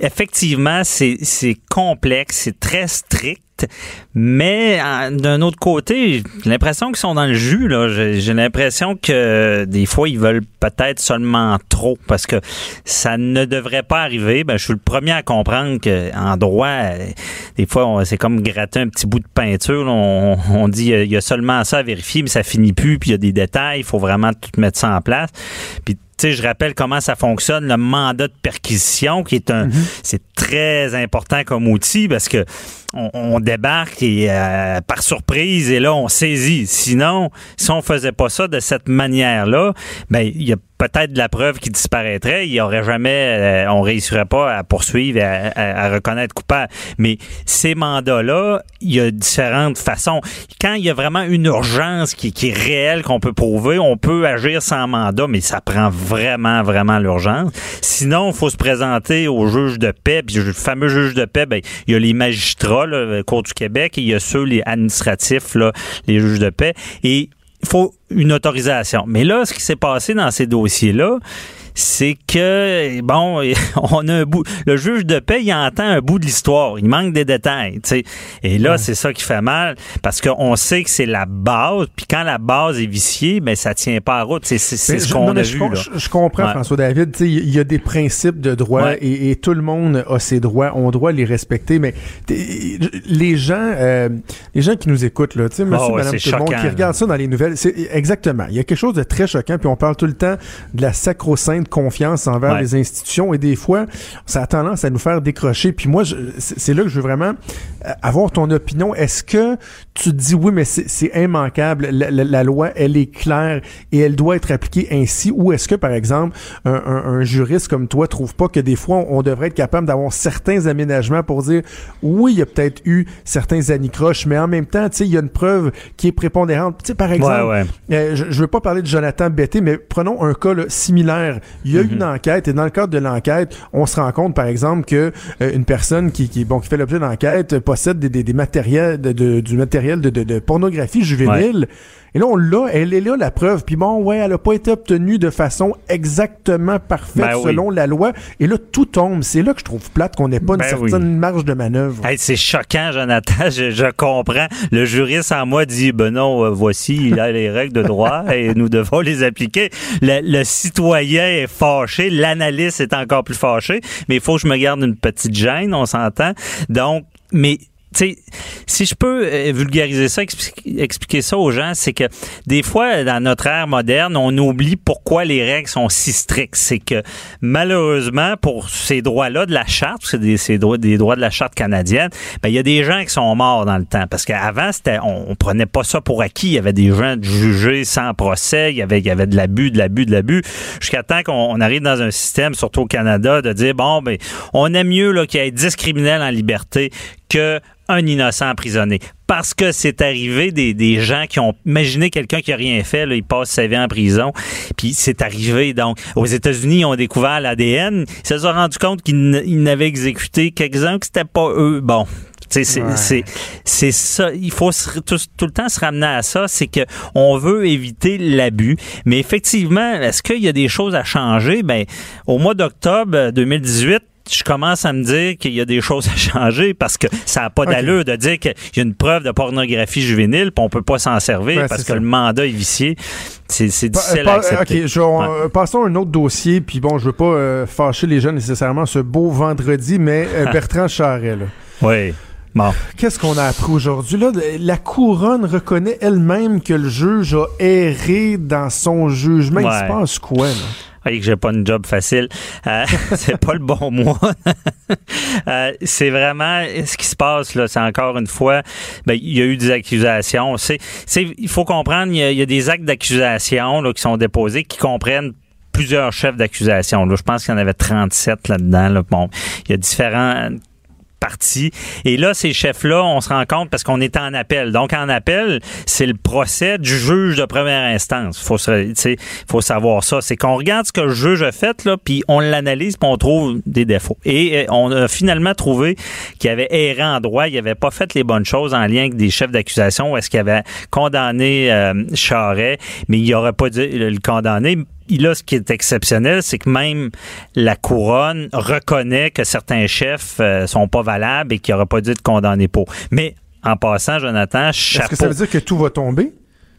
effectivement, c'est complexe, c'est très strict. Mais d'un autre côté, j'ai l'impression qu'ils sont dans le jus. J'ai l'impression que des fois, ils veulent peut-être seulement trop parce que ça ne devrait pas arriver. Ben, je suis le premier à comprendre qu'en droit, des fois, c'est comme gratter un petit bout de peinture. On, dit il y a seulement ça à vérifier, mais ça finit plus, puis il y a des détails. Il faut vraiment tout mettre ça en place. Je rappelle comment ça fonctionne, le mandat de perquisition, qui est un, mm-hmm. c'est très important comme outil parce que on, débarque et, euh, par surprise et là on saisit. Sinon, si on faisait pas ça de cette manière-là, ben il y a peut-être de la preuve qui disparaîtrait. Il y aurait jamais, euh, on réussirait pas à poursuivre, et à, reconnaître coupable. Mais ces mandats-là, il y a différentes façons. Quand il y a vraiment une urgence qui, qui est réelle qu'on peut prouver, on peut agir sans mandat, mais ça prend vraiment, vraiment l'urgence. Sinon, il faut se présenter au juge de paix. Puis le fameux juge de paix, ben, il y a les magistrats, là, Cour du Québec, et il y a ceux, les administratifs, là, les juges de paix. Et il faut une autorisation. Mais là, ce qui s'est passé dans ces dossiers-là, c'est que, bon, [LAUGHS] on a un bout, le juge de paix, il entend un bout de l'histoire. Il manque des détails, tu sais. Et là, c'est ça qui fait mal parce qu'on sait que c'est la base, puis quand la base est viciée, ben ça tient pas à route. C'est ce qu'on a je, vu, là. Je, comprends, François David. Il y a des principes de droit et, et, tout le monde a ses droits. On doit les respecter, mais les gens, euh, les gens qui nous écoutent, là, tu sais, monsieur, oh, madame, tout le monde, qui regardent ça dans les nouvelles, c'est exactement. Il y a quelque chose de très choquant, puis on parle tout le temps de la sacro-sainte confiance envers les institutions, et des fois, ça a tendance à nous faire décrocher. Puis moi, c'est là que je veux vraiment euh, avoir ton opinion. Est-ce que tu dis oui, mais c'est immanquable, la, la, loi, elle est claire et elle doit être appliquée ainsi, ou est-ce que, par exemple, un, un, un, juriste comme toi trouve pas que des fois, on devrait être capable d'avoir certains aménagements pour dire oui, il y a peut-être eu certains anicroches, mais en même temps, tu sais, il y a une preuve qui est prépondérante. Tu sais, par exemple, euh, je, je veux pas parler de Jonathan Betté, mais prenons un cas similaire. Il y a eu une mhm. enquête et dans le cadre de l'enquête, on se rend compte, par exemple, que euh, une personne qui, qui, bon, qui fait l'objet d'enquête possède des, des, des matériels, de, du matériel de, de, de pornographie juvénile. Et là, on l'a, elle est là, la preuve. Puis bon, ouais, elle a pas été obtenue de façon exactement parfaite ben selon la loi. Et là, tout tombe. C'est là que je trouve plate qu'on n'ait pas une ben certaine marge de manœuvre. c'est choquant, Jonathan. Je, comprends. Le juriste en moi dit, ben non, euh, voici, il a les règles de droit [LAUGHS] et nous devons les appliquer. Le, le citoyen est fâché, l'analyste est encore plus fâché, mais il faut que je me garde une petite gêne, on s'entend. Donc, mais sais, si je peux euh, vulgariser ça, expliquer, ça aux gens, c'est que des fois, dans notre ère moderne, on oublie pourquoi les règles sont si strictes. C'est que malheureusement, pour ces droits-là de la charte, c'est des, ces droits, des droits de la charte canadienne, ben, il y a des gens qui sont morts dans le temps. Parce qu'avant, c'était, on, prenait pas ça pour acquis. Il y avait des gens jugés sans procès. Il y avait, y avait de l'abus, de l'abus, de l'abus. Jusqu'à temps qu'on arrive dans un système, surtout au Canada, de dire, bon, ben, on aime mieux qu'il y ait 10 criminels en liberté que un innocent emprisonné. Parce que c'est arrivé des, des, gens qui ont imaginé quelqu'un qui a rien fait, là, il passe sa vie en prison. Puis c'est arrivé. Donc, aux États-Unis, ils ont découvert l'ADN. Ils se sont rendus compte qu'ils n'avaient exécuté quelques-uns que c'était pas eux. Bon, c'est c'est ça. Il faut tout, tout, le temps se ramener à ça. C'est que on veut éviter l'abus. Mais effectivement, est-ce qu'il y a des choses à changer? Ben, au mois d'octobre 2018, je commence à me dire qu'il y a des choses à [LAUGHS] changer parce que ça n'a pas d'allure de dire qu'il y a une preuve de pornographie juvénile puis on peut pas s'en servir parce que le mandat est vicié. C'est difficile à accepter. OK, passons à un autre dossier puis bon, je veux pas euh, fâcher les gens nécessairement ce beau vendredi, mais euh, [LAUGHS] Bertrand Charret, Oui. Bon. Qu'est-ce qu'on a appris aujourd'hui? Là, la couronne reconnaît elle-même que le juge a erré dans son jugement. Il se passe quoi, là? Que j'ai pas une job facile. Euh, [LAUGHS] c'est pas le bon mois. [LAUGHS] euh, c'est vraiment ce qui se passe là. C'est encore une fois, ben, il y a eu des accusations. C'est, il faut comprendre, il y, a, des actes d'accusation qui sont déposés qui comprennent plusieurs chefs d'accusation. je pense qu'il y en avait 37 là-dedans. Là. Bon, il y a différents Et là, ces chefs-là, on se rend compte parce qu'on est en appel. Donc, en appel, c'est le procès du juge de première instance. Faut faut savoir ça. C'est qu'on regarde ce que le juge a fait, là, puis on l'analyse, puis on trouve des défauts. Et euh, on a finalement trouvé qu'il avait erré en droit, il avait pas fait les bonnes choses en lien avec des chefs d'accusation, ou est-ce qu'il avait condamné euh, Charret, mais il aurait pas dû le condamner là, ce qui est exceptionnel, c'est que même la couronne reconnaît que certains chefs euh, sont pas valables et qu'il n'aurait pas dû être condamné pour. Mais en passant, Jonathan, chapeau. Est-ce que ça veut dire que tout va tomber?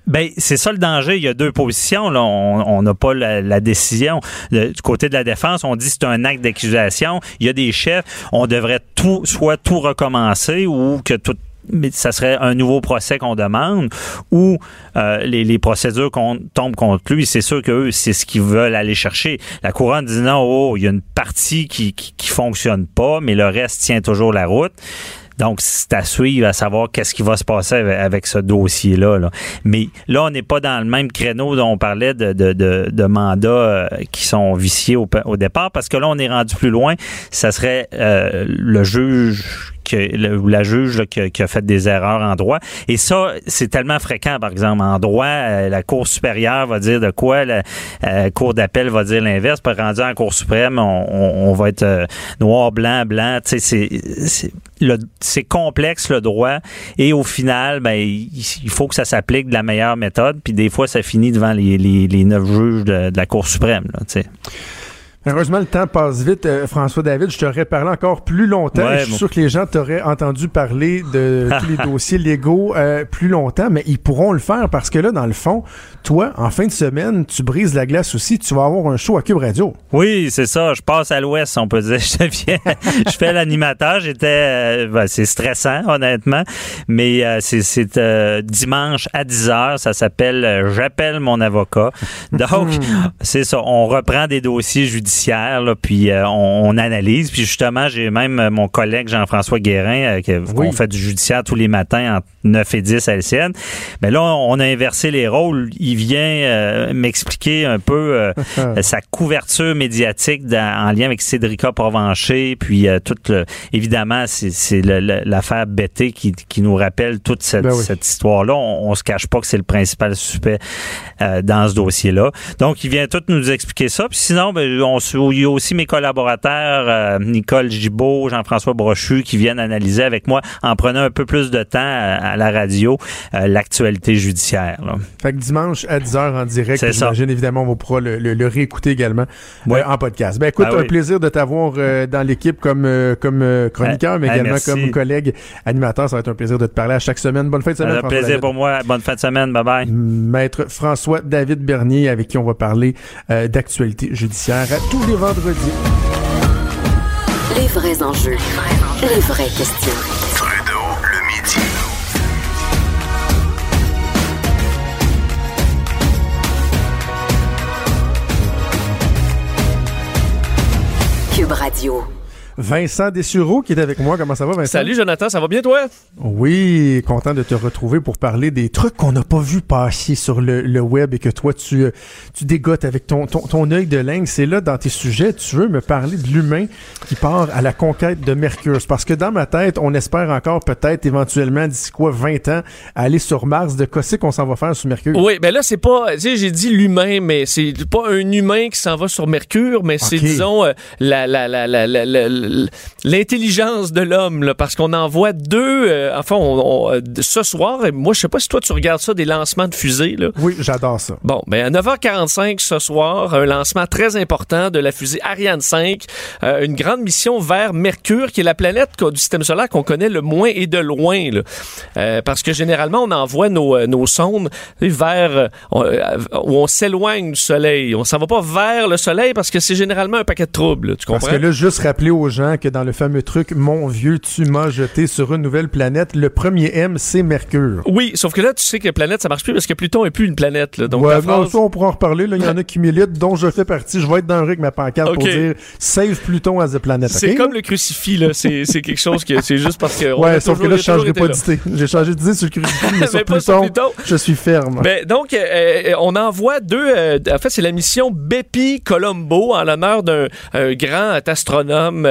Ben, c'est ça le danger. Il y a deux positions. Là. On n'a pas la, décision. du côté de la défense, on dit que c'est un acte d'accusation. Il y a des chefs. On devrait tout, soit tout recommencer ou que tout mais ça serait un nouveau procès qu'on demande ou euh, les, procédures qu'on tombe contre lui, c'est sûr qu'eux, c'est ce qu'ils veulent aller chercher. La couronne dit non, oh, il y a une partie qui, qui, fonctionne pas, mais le reste tient toujours la route. Donc, c'est à suivre, à savoir qu'est-ce qui va se passer avec, ce dossier-là. Mais là, on n'est pas dans le même créneau dont on parlait de, de, de, mandats euh, qui sont viciés au, au, départ, parce que là, on est rendu plus loin. Ça serait euh, le juge ou la juge qui, a, fait des erreurs en droit. Et ça, c'est tellement fréquent, par exemple, en droit, euh, la Cour supérieure va dire de quoi, la, euh, Cour d'appel va dire l'inverse, puis rendu en Cour suprême, on, va être euh, noir, blanc, blanc. C'est, c'est complexe le droit et au final, ben, il faut que ça s'applique de la meilleure méthode. Puis des fois, ça finit devant les, neuf juges de, la Cour suprême. Là, Heureusement, le temps passe vite. Euh, François David, je t'aurais parlé encore plus longtemps. Ouais, je suis bon. sûr que les gens t'auraient entendu parler de [LAUGHS] tous les dossiers légaux euh, plus longtemps, mais ils pourront le faire parce que là, dans le fond, toi, en fin de semaine, tu brises la glace aussi. Tu vas avoir un show à Cube Radio. Oui, c'est ça. Je passe à l'ouest, on peut dire. [LAUGHS] Je deviens, je fais l'animateur. J'étais, euh, ben, c'est stressant, honnêtement, mais euh, c'est, dimanche à 10 h Ça s'appelle J'appelle mon avocat. Donc, c'est ça. On reprend des dossiers judiciaires, là, puis euh, on, on analyse. Puis justement, j'ai même euh, mon collègue Jean-François Guérin, euh, qu'on fait du judiciaire tous les matins entre 9 et 10 à LCN. Mais là, on a inversé les rôles. Il vient euh, m'expliquer un peu [LAUGHS] sa couverture médiatique dans- en lien avec Cédrica Provencher, puis euh, toute le- évidemment c'est l'affaire Betté qui, qui nous rappelle toute cette, Ben oui. cette histoire-là. On, on se cache pas que c'est le principal suspect euh, dans ce dossier-là. Donc il vient tout nous expliquer ça. Puis sinon, ben, on, il y a aussi mes collaborateurs euh, Nicole Gibault, Jean-François Brochu qui viennent analyser avec moi en prenant un peu plus de temps à, à la radio euh, l'actualité judiciaire. là. Fait que dimanche à 10h en direct, j'imagine évidemment, on pourra le, le- le réécouter également euh, en podcast. Ben écoute, Ah un plaisir de t'avoir euh, dans l'équipe comme, euh, comme euh, chroniqueur, mais Ah, également merci. comme collègue animateur. Ça va être un plaisir de te parler à chaque semaine. Bonne fin de semaine, Un plaisir David. pour moi. Bonne fin de semaine. Bye bye. Maître François David Bernier, avec qui on va parler euh, d'actualité judiciaire tous les vendredis. Les vrais enjeux. Les vraies questions. Trudeau, le midi. Cube Radio. Vincent Dessureau qui est avec moi. Comment ça va, Vincent? Salut Jonathan, ça va bien toi? Oui, content de te retrouver pour parler des trucs qu'on n'a pas vu passer sur le, le web et que toi, tu, euh, tu dégotes avec ton, ton, ton œil de lingue. C'est là, dans tes sujets, tu veux me parler de l'humain qui part à la conquête de Mercure. Parce que dans ma tête, on espère encore peut-être éventuellement d'ici quoi 20 ans aller sur Mars. De quoi c'est qu'on s'en va faire sur Mercure? Oui, ben là c'est pas, tu sais, j'ai dit l'humain, mais c'est pas un humain qui s'en va sur Mercure, mais c'est disons euh, la la la la la- la- l'intelligence de l'homme, parce qu'on envoie deux, euh, enfin on, on, euh, ce soir, et moi je sais pas si toi tu regardes ça des lancements de fusées là. Oui, j'adore ça. Bon, ben à 9h45 ce soir, un lancement très important de la fusée Ariane 5, euh, une grande mission vers Mercure, qui est la planète du système solaire qu'on connaît le moins et de loin. là. Euh, parce que généralement, on envoie nos, nos sondes vers on- où on s'éloigne du Soleil. On s'en va pas vers le Soleil parce que c'est généralement un paquet de troubles. tu comprends? Parce que là, juste rappeler aux gens que dans le fameux truc, mon vieux, tu m'as jeté sur une nouvelle planète, le premier M, c'est Mercure. oui, sauf que là, tu sais que planète, ça marche plus parce que Pluton est plus une planète. là. Donc, ouais, la non, ça, on pourra en reparler. Il y en a qui militent, dont je fais partie. Je vais être dans le ring, ma pancarte, pour Ok. dire Save Pluton as a planet. c'est comme le crucifix, là. C'est quelque chose que c'est juste parce que. Ouais, sauf que là, je changerai pas d'idée. J'ai changé d'idée sur le crucifix, [LAUGHS] mais sur Mais pas sur Pluton, Pluton. je suis ferme. Ben, donc, euh, euh, on envoie deux. euh, en fait, c'est la mission Bepi Colombo en l'honneur d'un un grand astronome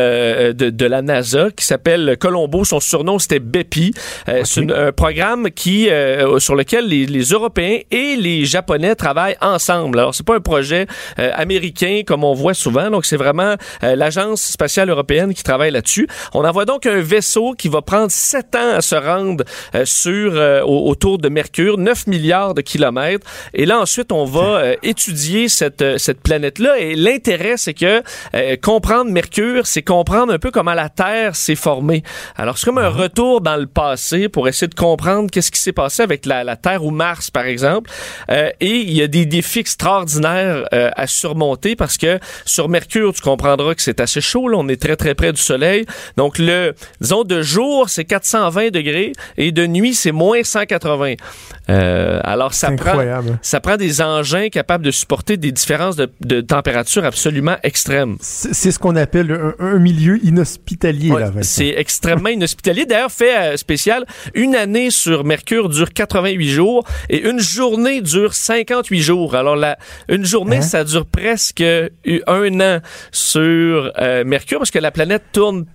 de, de la NASA qui s'appelle Colombo. Son surnom c'était Bepi. Euh, C'est un programme qui euh, sur lequel les, les Européens et les Japonais travaillent ensemble. Alors, c'est pas un projet euh, américain comme on voit souvent. Donc, c'est vraiment euh, l'agence spatiale européenne qui travaille là-dessus. On envoie donc un vaisseau qui va prendre sept ans à se rendre euh, sur euh, au- autour de Mercure, 9 milliards de kilomètres. Et là, ensuite, on va euh, étudier cette, euh, cette planète-là. Et l'intérêt, c'est que euh, comprendre Mercure, c'est comprendre un peu comment la Terre s'est formée. Alors, c'est comme un retour dans le passé pour essayer de comprendre qu'est-ce qui s'est passé avec la, la Terre ou Mars, par exemple. Euh, et il y a des défis extraordinaires euh, à surmonter parce que sur Mercure, tu comprendras que c'est assez chaud. Là, on est très, très près du Soleil. Donc, le, disons, de jour, c'est 420 degrés et de nuit, c'est moins 180. Euh, alors, ça prend, ça prend des engins capables de supporter des différences de, de température absolument extrêmes. C'est c'est ce qu'on appelle un, un milieu inhospitalier, Ouais, c'est extrêmement inhospitalier. D'ailleurs, fait euh, spécial, une année sur Mercure dure 88 jours et une journée dure 58 jours. Alors, la, une journée, Hein? ça dure presque eu- un an sur euh, Mercure parce que la planète tourne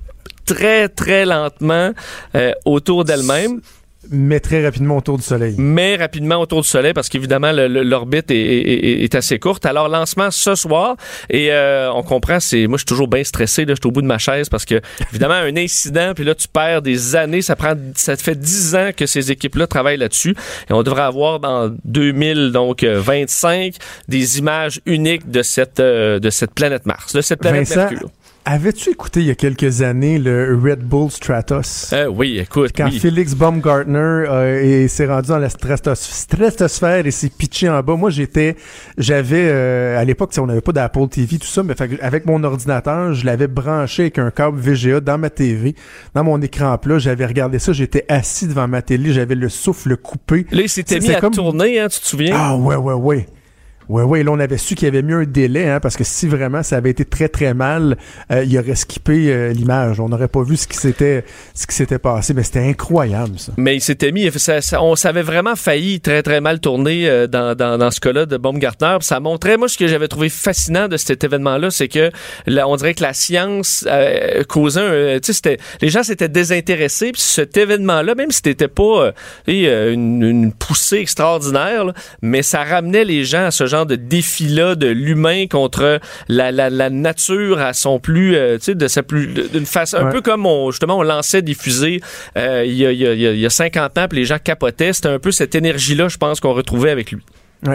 très, très lentement euh, autour d'elle-même. Mais très rapidement autour du Soleil. Mais rapidement autour du Soleil parce qu'évidemment l'orbite est, est- est assez courte. Alors lancement ce soir et euh, on comprend. C'est moi je suis toujours bien stressé. Là, je suis au bout de ma chaise parce que évidemment un incident puis là tu perds des années. Ça prend ça fait dix ans que ces équipes-là travaillent là-dessus et on devrait avoir dans 2000 donc euh, 25 des images uniques de cette euh, de cette planète Mars, de cette planète Vincent, Mercure. Avais-tu écouté il y a quelques années le Red Bull Stratos? Euh, oui, écoute, Quand oui. Félix Baumgartner euh, s'est rendu dans la stratos- stratosphère et s'est pitché en bas, moi j'étais, j'avais euh, à l'époque, on n'avait pas d'Apple TV tout ça, mais fait avec mon ordinateur, je l'avais branché avec un câble VGA dans ma TV, dans mon écran plat, j'avais regardé ça, j'étais assis devant ma télé, j'avais le souffle coupé. Là, il s'était mis à comme- tourner, hein, tu te souviens? Ah ouais ouais ouais. Ouais, ouais, là, on avait su qu'il y avait mieux un délai, hein, parce que si vraiment ça avait été très, très mal, euh, il aurait skippé euh, l'image. On n'aurait pas vu ce qui s'était, ce qui s'était passé, mais c'était incroyable, ça. Mais il s'était mis, ça, ça- on savait vraiment failli très très mal tourner euh, dans, dans, dans ce cas-là de Baumgartner. Ça montrait, moi, ce que j'avais trouvé fascinant de cet événement-là, c'est que là, on dirait que la science euh, causait, un- tu sais, les gens s'étaient désintéressés. Puis cet événement-là, même si c'était pas euh, euh, une, une poussée extraordinaire, là, mais ça ramenait les gens à ce genre de défi-là de l'humain contre la, la, la nature à son plus, euh, tu sais, de sa plus, d'une façon un peu comme on, justement on lançait des fusées euh, il y, a, il y a- il y a- il y a 50 ans, puis les gens capotaient. C'était un peu cette énergie-là, je pense, qu'on retrouvait avec lui.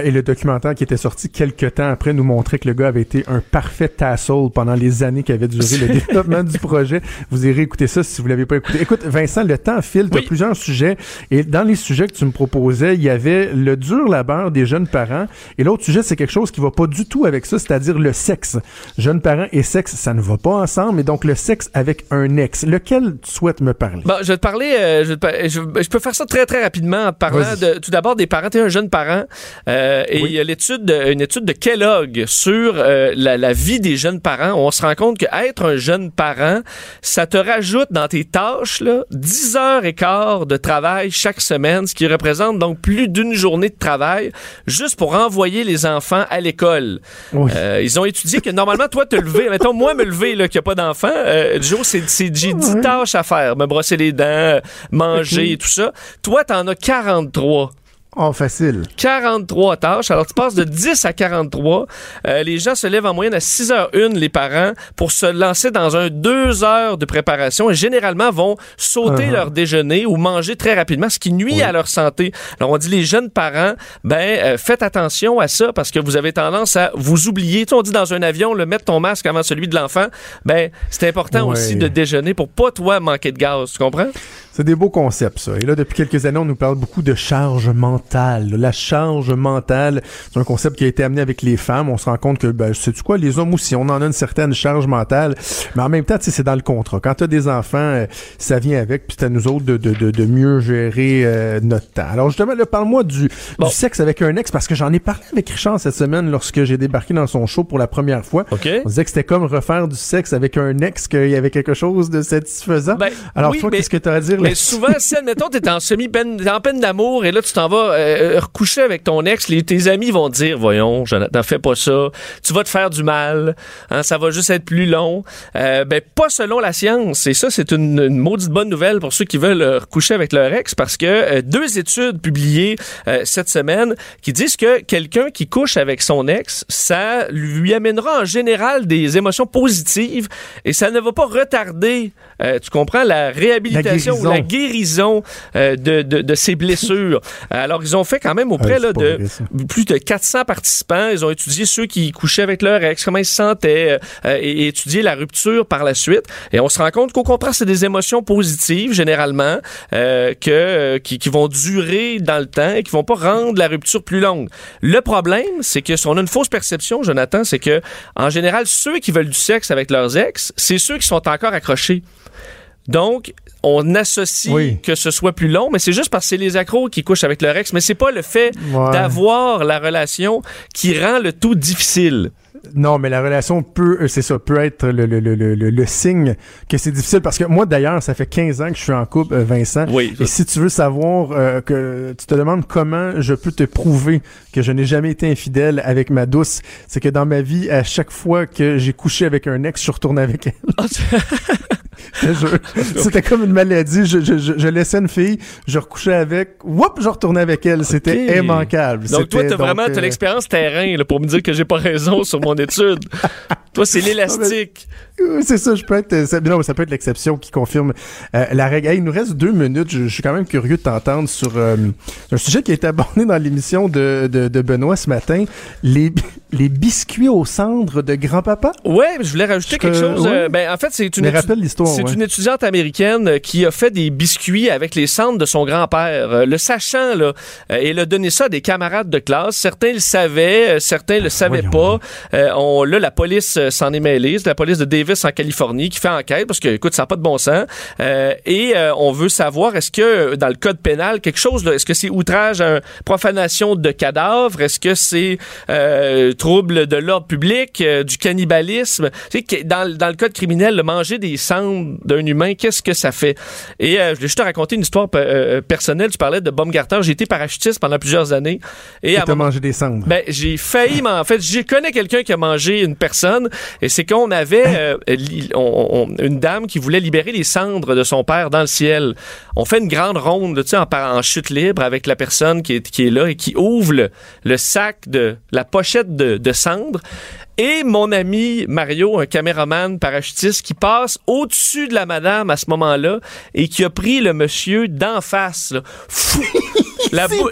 Et le documentaire qui était sorti quelques temps après nous montrait que le gars avait été un parfait tassel pendant les années qui avaient duré le [LAUGHS] développement du projet. Vous irez écouter ça si vous l'avez pas écouté. Écoute, Vincent, le temps file, tu plusieurs sujets. Et dans les sujets que tu me proposais, il y avait le dur labeur des jeunes parents. Et l'autre sujet, c'est quelque chose qui va pas du tout avec ça, c'est-à-dire le sexe. Jeunes parents et sexe, ça ne va pas ensemble. Et donc, le sexe avec un ex. Lequel tu souhaites me parler? Bon, je vais te parler, euh, je, vais te par- je- je peux faire ça très très rapidement en parlant de, tout d'abord des parents. Tu es un jeune parent euh, et il y a l'étude, de- une étude de Kellogg sur euh, la, la vie des jeunes parents. On se rend compte que être un jeune parent, ça te rajoute dans tes tâches là, 10 heures et quart de travail chaque semaine, ce qui représente donc plus d'une journée de travail juste pour envoyer les enfants à l'école. Oui. Euh, ils ont étudié que normalement, toi, te lever, [LAUGHS] mettons, moi, me lever, là, qu'il n'y a pas d'enfant, euh, Joe, c'est, c'est, j'ai 10 Ouais. tâches à faire. Me brosser les dents, euh, manger et tout ça. Toi, t'en as 43. Oh, facile. 43 tâches. Alors, tu passes de 10 à 43. Euh, les gens se lèvent en moyenne à 6h01, les parents, pour se lancer dans un 2 heures de préparation et généralement vont sauter Uh-huh. leur déjeuner ou manger très rapidement, ce qui nuit Oui. à leur santé. Alors, on dit les jeunes parents, ben, euh, faites attention à ça parce que vous avez tendance à vous oublier. Tu sais, on dit dans un avion, le mettre ton masque avant celui de l'enfant. Ben, c'est important aussi de déjeuner pour pas, toi, manquer de gaz. Tu comprends? C'est des beaux concepts, ça. Et là, depuis quelques années, on nous parle beaucoup de charge mentale. La charge mentale, c'est un concept qui a été amené avec les femmes. On se rend compte que, ben, sais-tu quoi, les hommes aussi, on en a une certaine charge mentale. Mais en même temps, tu c'est dans le contrat. Quand t'as des enfants, euh, ça vient avec, puis c'est à nous autres de, de, de, de mieux gérer euh, notre temps. Alors, justement, là, parle-moi du, Bon. du sexe avec un ex, parce que j'en ai parlé avec Richard cette semaine lorsque j'ai débarqué dans son show pour la première fois. OK? On disait que c'était comme refaire du sexe avec un ex, qu'il y avait quelque chose de satisfaisant. Ben, Alors, oui, toi, mais- qu'est-ce que tu as à dire Mais souvent, si, admettons, t'es en semi-peine, t'es en peine d'amour et là, tu t'en vas euh, recoucher avec ton ex, les, tes amis vont te dire, voyons, Jonathan, fais pas ça. Tu vas te faire du mal. Hein, ça va juste être plus long. Euh, ben, pas selon la science. Et ça, c'est une, une maudite bonne nouvelle pour ceux qui veulent euh, recoucher avec leur ex parce que euh, deux études publiées euh, cette semaine qui disent que quelqu'un qui couche avec son ex, ça lui amènera en général des émotions positives et ça ne va pas retarder, euh, tu comprends, la réhabilitation ou la guérison. euh, de, de, de ses blessures. [LAUGHS] Alors, ils ont fait quand même auprès Ah, là, de vrai, plus de 400 participants. Ils ont étudié ceux qui couchaient avec leur ex, comment ils se sentaient, euh, et, et étudié la rupture par la suite. Et on se rend compte qu'au contraire, c'est des émotions positives, généralement, euh, que, euh, qui, qui vont durer dans le temps et qui vont pas rendre la rupture plus longue. Le problème, c'est que si on a une fausse perception, Jonathan, c'est que, en général, ceux qui veulent du sexe avec leurs ex, c'est ceux qui sont encore accrochés. Donc, on associe Oui. que ce soit plus long, mais c'est juste parce que c'est les accros qui couchent avec leur ex, mais c'est pas le fait Ouais. d'avoir la relation qui rend le tout difficile. Non, mais la relation peut, euh, c'est ça, peut être le, le, le, le, le- le signe que c'est difficile. Parce que moi, d'ailleurs, ça fait 15 ans que je suis en couple, euh, Vincent. Oui. Et si tu veux savoir euh, que tu te demandes comment je peux te prouver que je n'ai jamais été infidèle avec ma douce, c'est que dans ma vie, à chaque fois que j'ai couché avec un ex, je suis retourné avec elle. [LAUGHS] [LAUGHS] C'était comme une maladie. Je, je, je, je laissais une fille, je recouchais avec, whoop, je retournais avec elle. C'était immanquable. Donc, toi, t'as vraiment euh, l'expérience terrain là, pour me dire que j'ai pas raison sur mon étude. [LAUGHS] toi, c'est [LAUGHS] l'élastique. Oui, c'est ça, je peux être. ça- non, mais ça peut être l'exception qui confirme euh, la règle. Hey, il nous reste deux minutes. Je, je suis quand même curieux de t'entendre sur euh, un sujet qui a été abordé dans l'émission de, de, de Benoît ce matin les, les biscuits aux cendres de grand-papa? Ouais, je voulais rajouter Je quelque chose. ouais. euh, ben, en fait, c'est une, c'est ouais. étudiante américaine qui a fait des biscuits avec les cendres de son grand-père. Le sachant, là, et elle a donné ça à des camarades de classe. Certains le savaient, certains le savaient Voyons pas. On, là, la police s'en est mêlée. C'est la police de Davis en Californie qui fait enquête parce que, écoute, ça n'a pas de bon sens. Euh, et euh, on veut savoir, est-ce que euh, dans le code pénal, quelque chose, est-ce que c'est outrage à un- profanation de cadavres? Est-ce que c'est euh, trouble de l'ordre public, euh, du cannibalisme? Tu sais, dans, dans le code criminel, le manger des cendres d'un humain, qu'est-ce que ça fait? Et euh, je vais juste te raconter une histoire euh, personnelle. Tu parlais de Baumgartner. J'ai été parachutiste pendant plusieurs années. Et Et à moment- mangé des cendres. ben, j'ai failli, mais en fait, je connais quelqu'un qui a mangé une personne, et c'est qu'on avait euh, li- on- on- une dame qui voulait libérer les cendres de son père dans le ciel. On fait une grande ronde, tu sais, en, chute libre avec la personne qui est, qui est là et qui ouvre le, le sac de la pochette de, de cendres. Et mon ami Mario, un caméraman parachutiste, qui passe au-dessus de la madame à ce moment-là et qui a pris le monsieur d'en face. là. Fou! [LAUGHS] [LAUGHS] La, bou-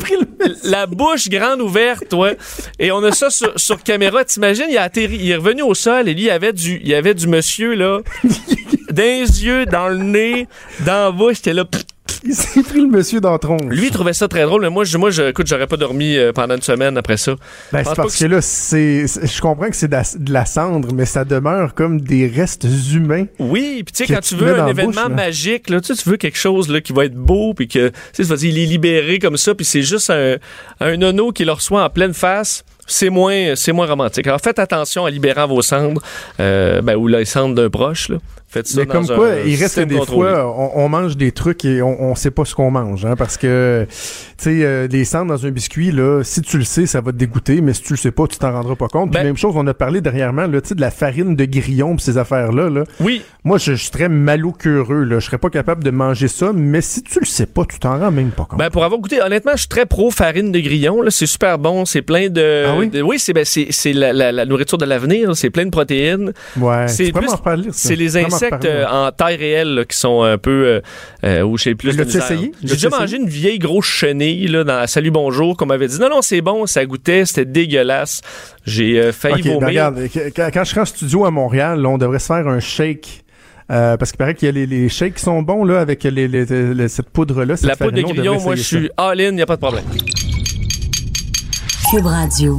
la bouche grande ouverte, ouais. Et on a ça sur, sur caméra. T'imagines, il a atterri, il est revenu au sol et lui, il y avait du, il y avait du monsieur, là, [LAUGHS] dans les yeux, dans le nez, dans la bouche. J'étais là. pff. [LAUGHS] Il s'est pris le monsieur tronche. Lui, il trouvait ça très drôle, mais moi, je, moi, je, écoute, j'aurais pas dormi euh, pendant une semaine après ça. Ben, c'est parce que que là, c'est, je comprends que c'est de la, de la cendre, mais ça demeure comme des restes humains. Oui, puis tu sais, quand tu veux un événement bouche, là. magique, là, tu sais, tu veux quelque chose là, qui va être beau, puis que, tu sais, tu vas dire, il est libéré comme ça, puis c'est juste un, un nono qui le reçoit en pleine face. C'est moins, c'est moins romantique. Alors faites attention à libérant vos cendres, euh, ben, ou les cendres d'un proche. Là. Faites ça Mais dans comme un quoi, il reste que des contrôlé. fois, on, on mange des trucs et on, on sait pas ce qu'on mange, hein, parce que, tu sais, euh, les cendres dans un biscuit, là, si tu le sais, ça va te dégoûter, mais si tu le sais pas, tu t'en rendras pas compte. Puis Ben- même chose, on a parlé dernièrement, là, tu sais, de la farine de grillon pis ces affaires-là, là. Oui, Moi, je, je très malocureux, là. Je serais pas capable de manger ça, mais si tu le sais pas, tu t'en rends même pas compte. Ben pour avoir goûté, honnêtement, je suis très pro farine de grillon. Là, c'est super bon, c'est plein de. Ah oui? de- oui, c'est ben, la, la- la nourriture de l'avenir. C'est plein de protéines. ouais. c'est plus-. C'est les m'en insectes euh, ouais. en taille réelle là, qui sont un peu euh, euh, où j'ai plus de essayé? J'ai déjà mangé une vieille grosse chenille là, dans Salut Bonjour qu'on m'avait dit non non c'est bon, ça goûtait, c'était dégueulasse. J'ai euh, failli Ok, ben vomir. regarde, quand, je serai en studio à Montréal, là, on devrait se faire un shake. euh, parce qu'il paraît qu'il y a les, les shakes qui sont bons là avec les, les- les- cette poudre là. la poudre de grillon, moi je suis all in, y a pas de problème. Cube Radio.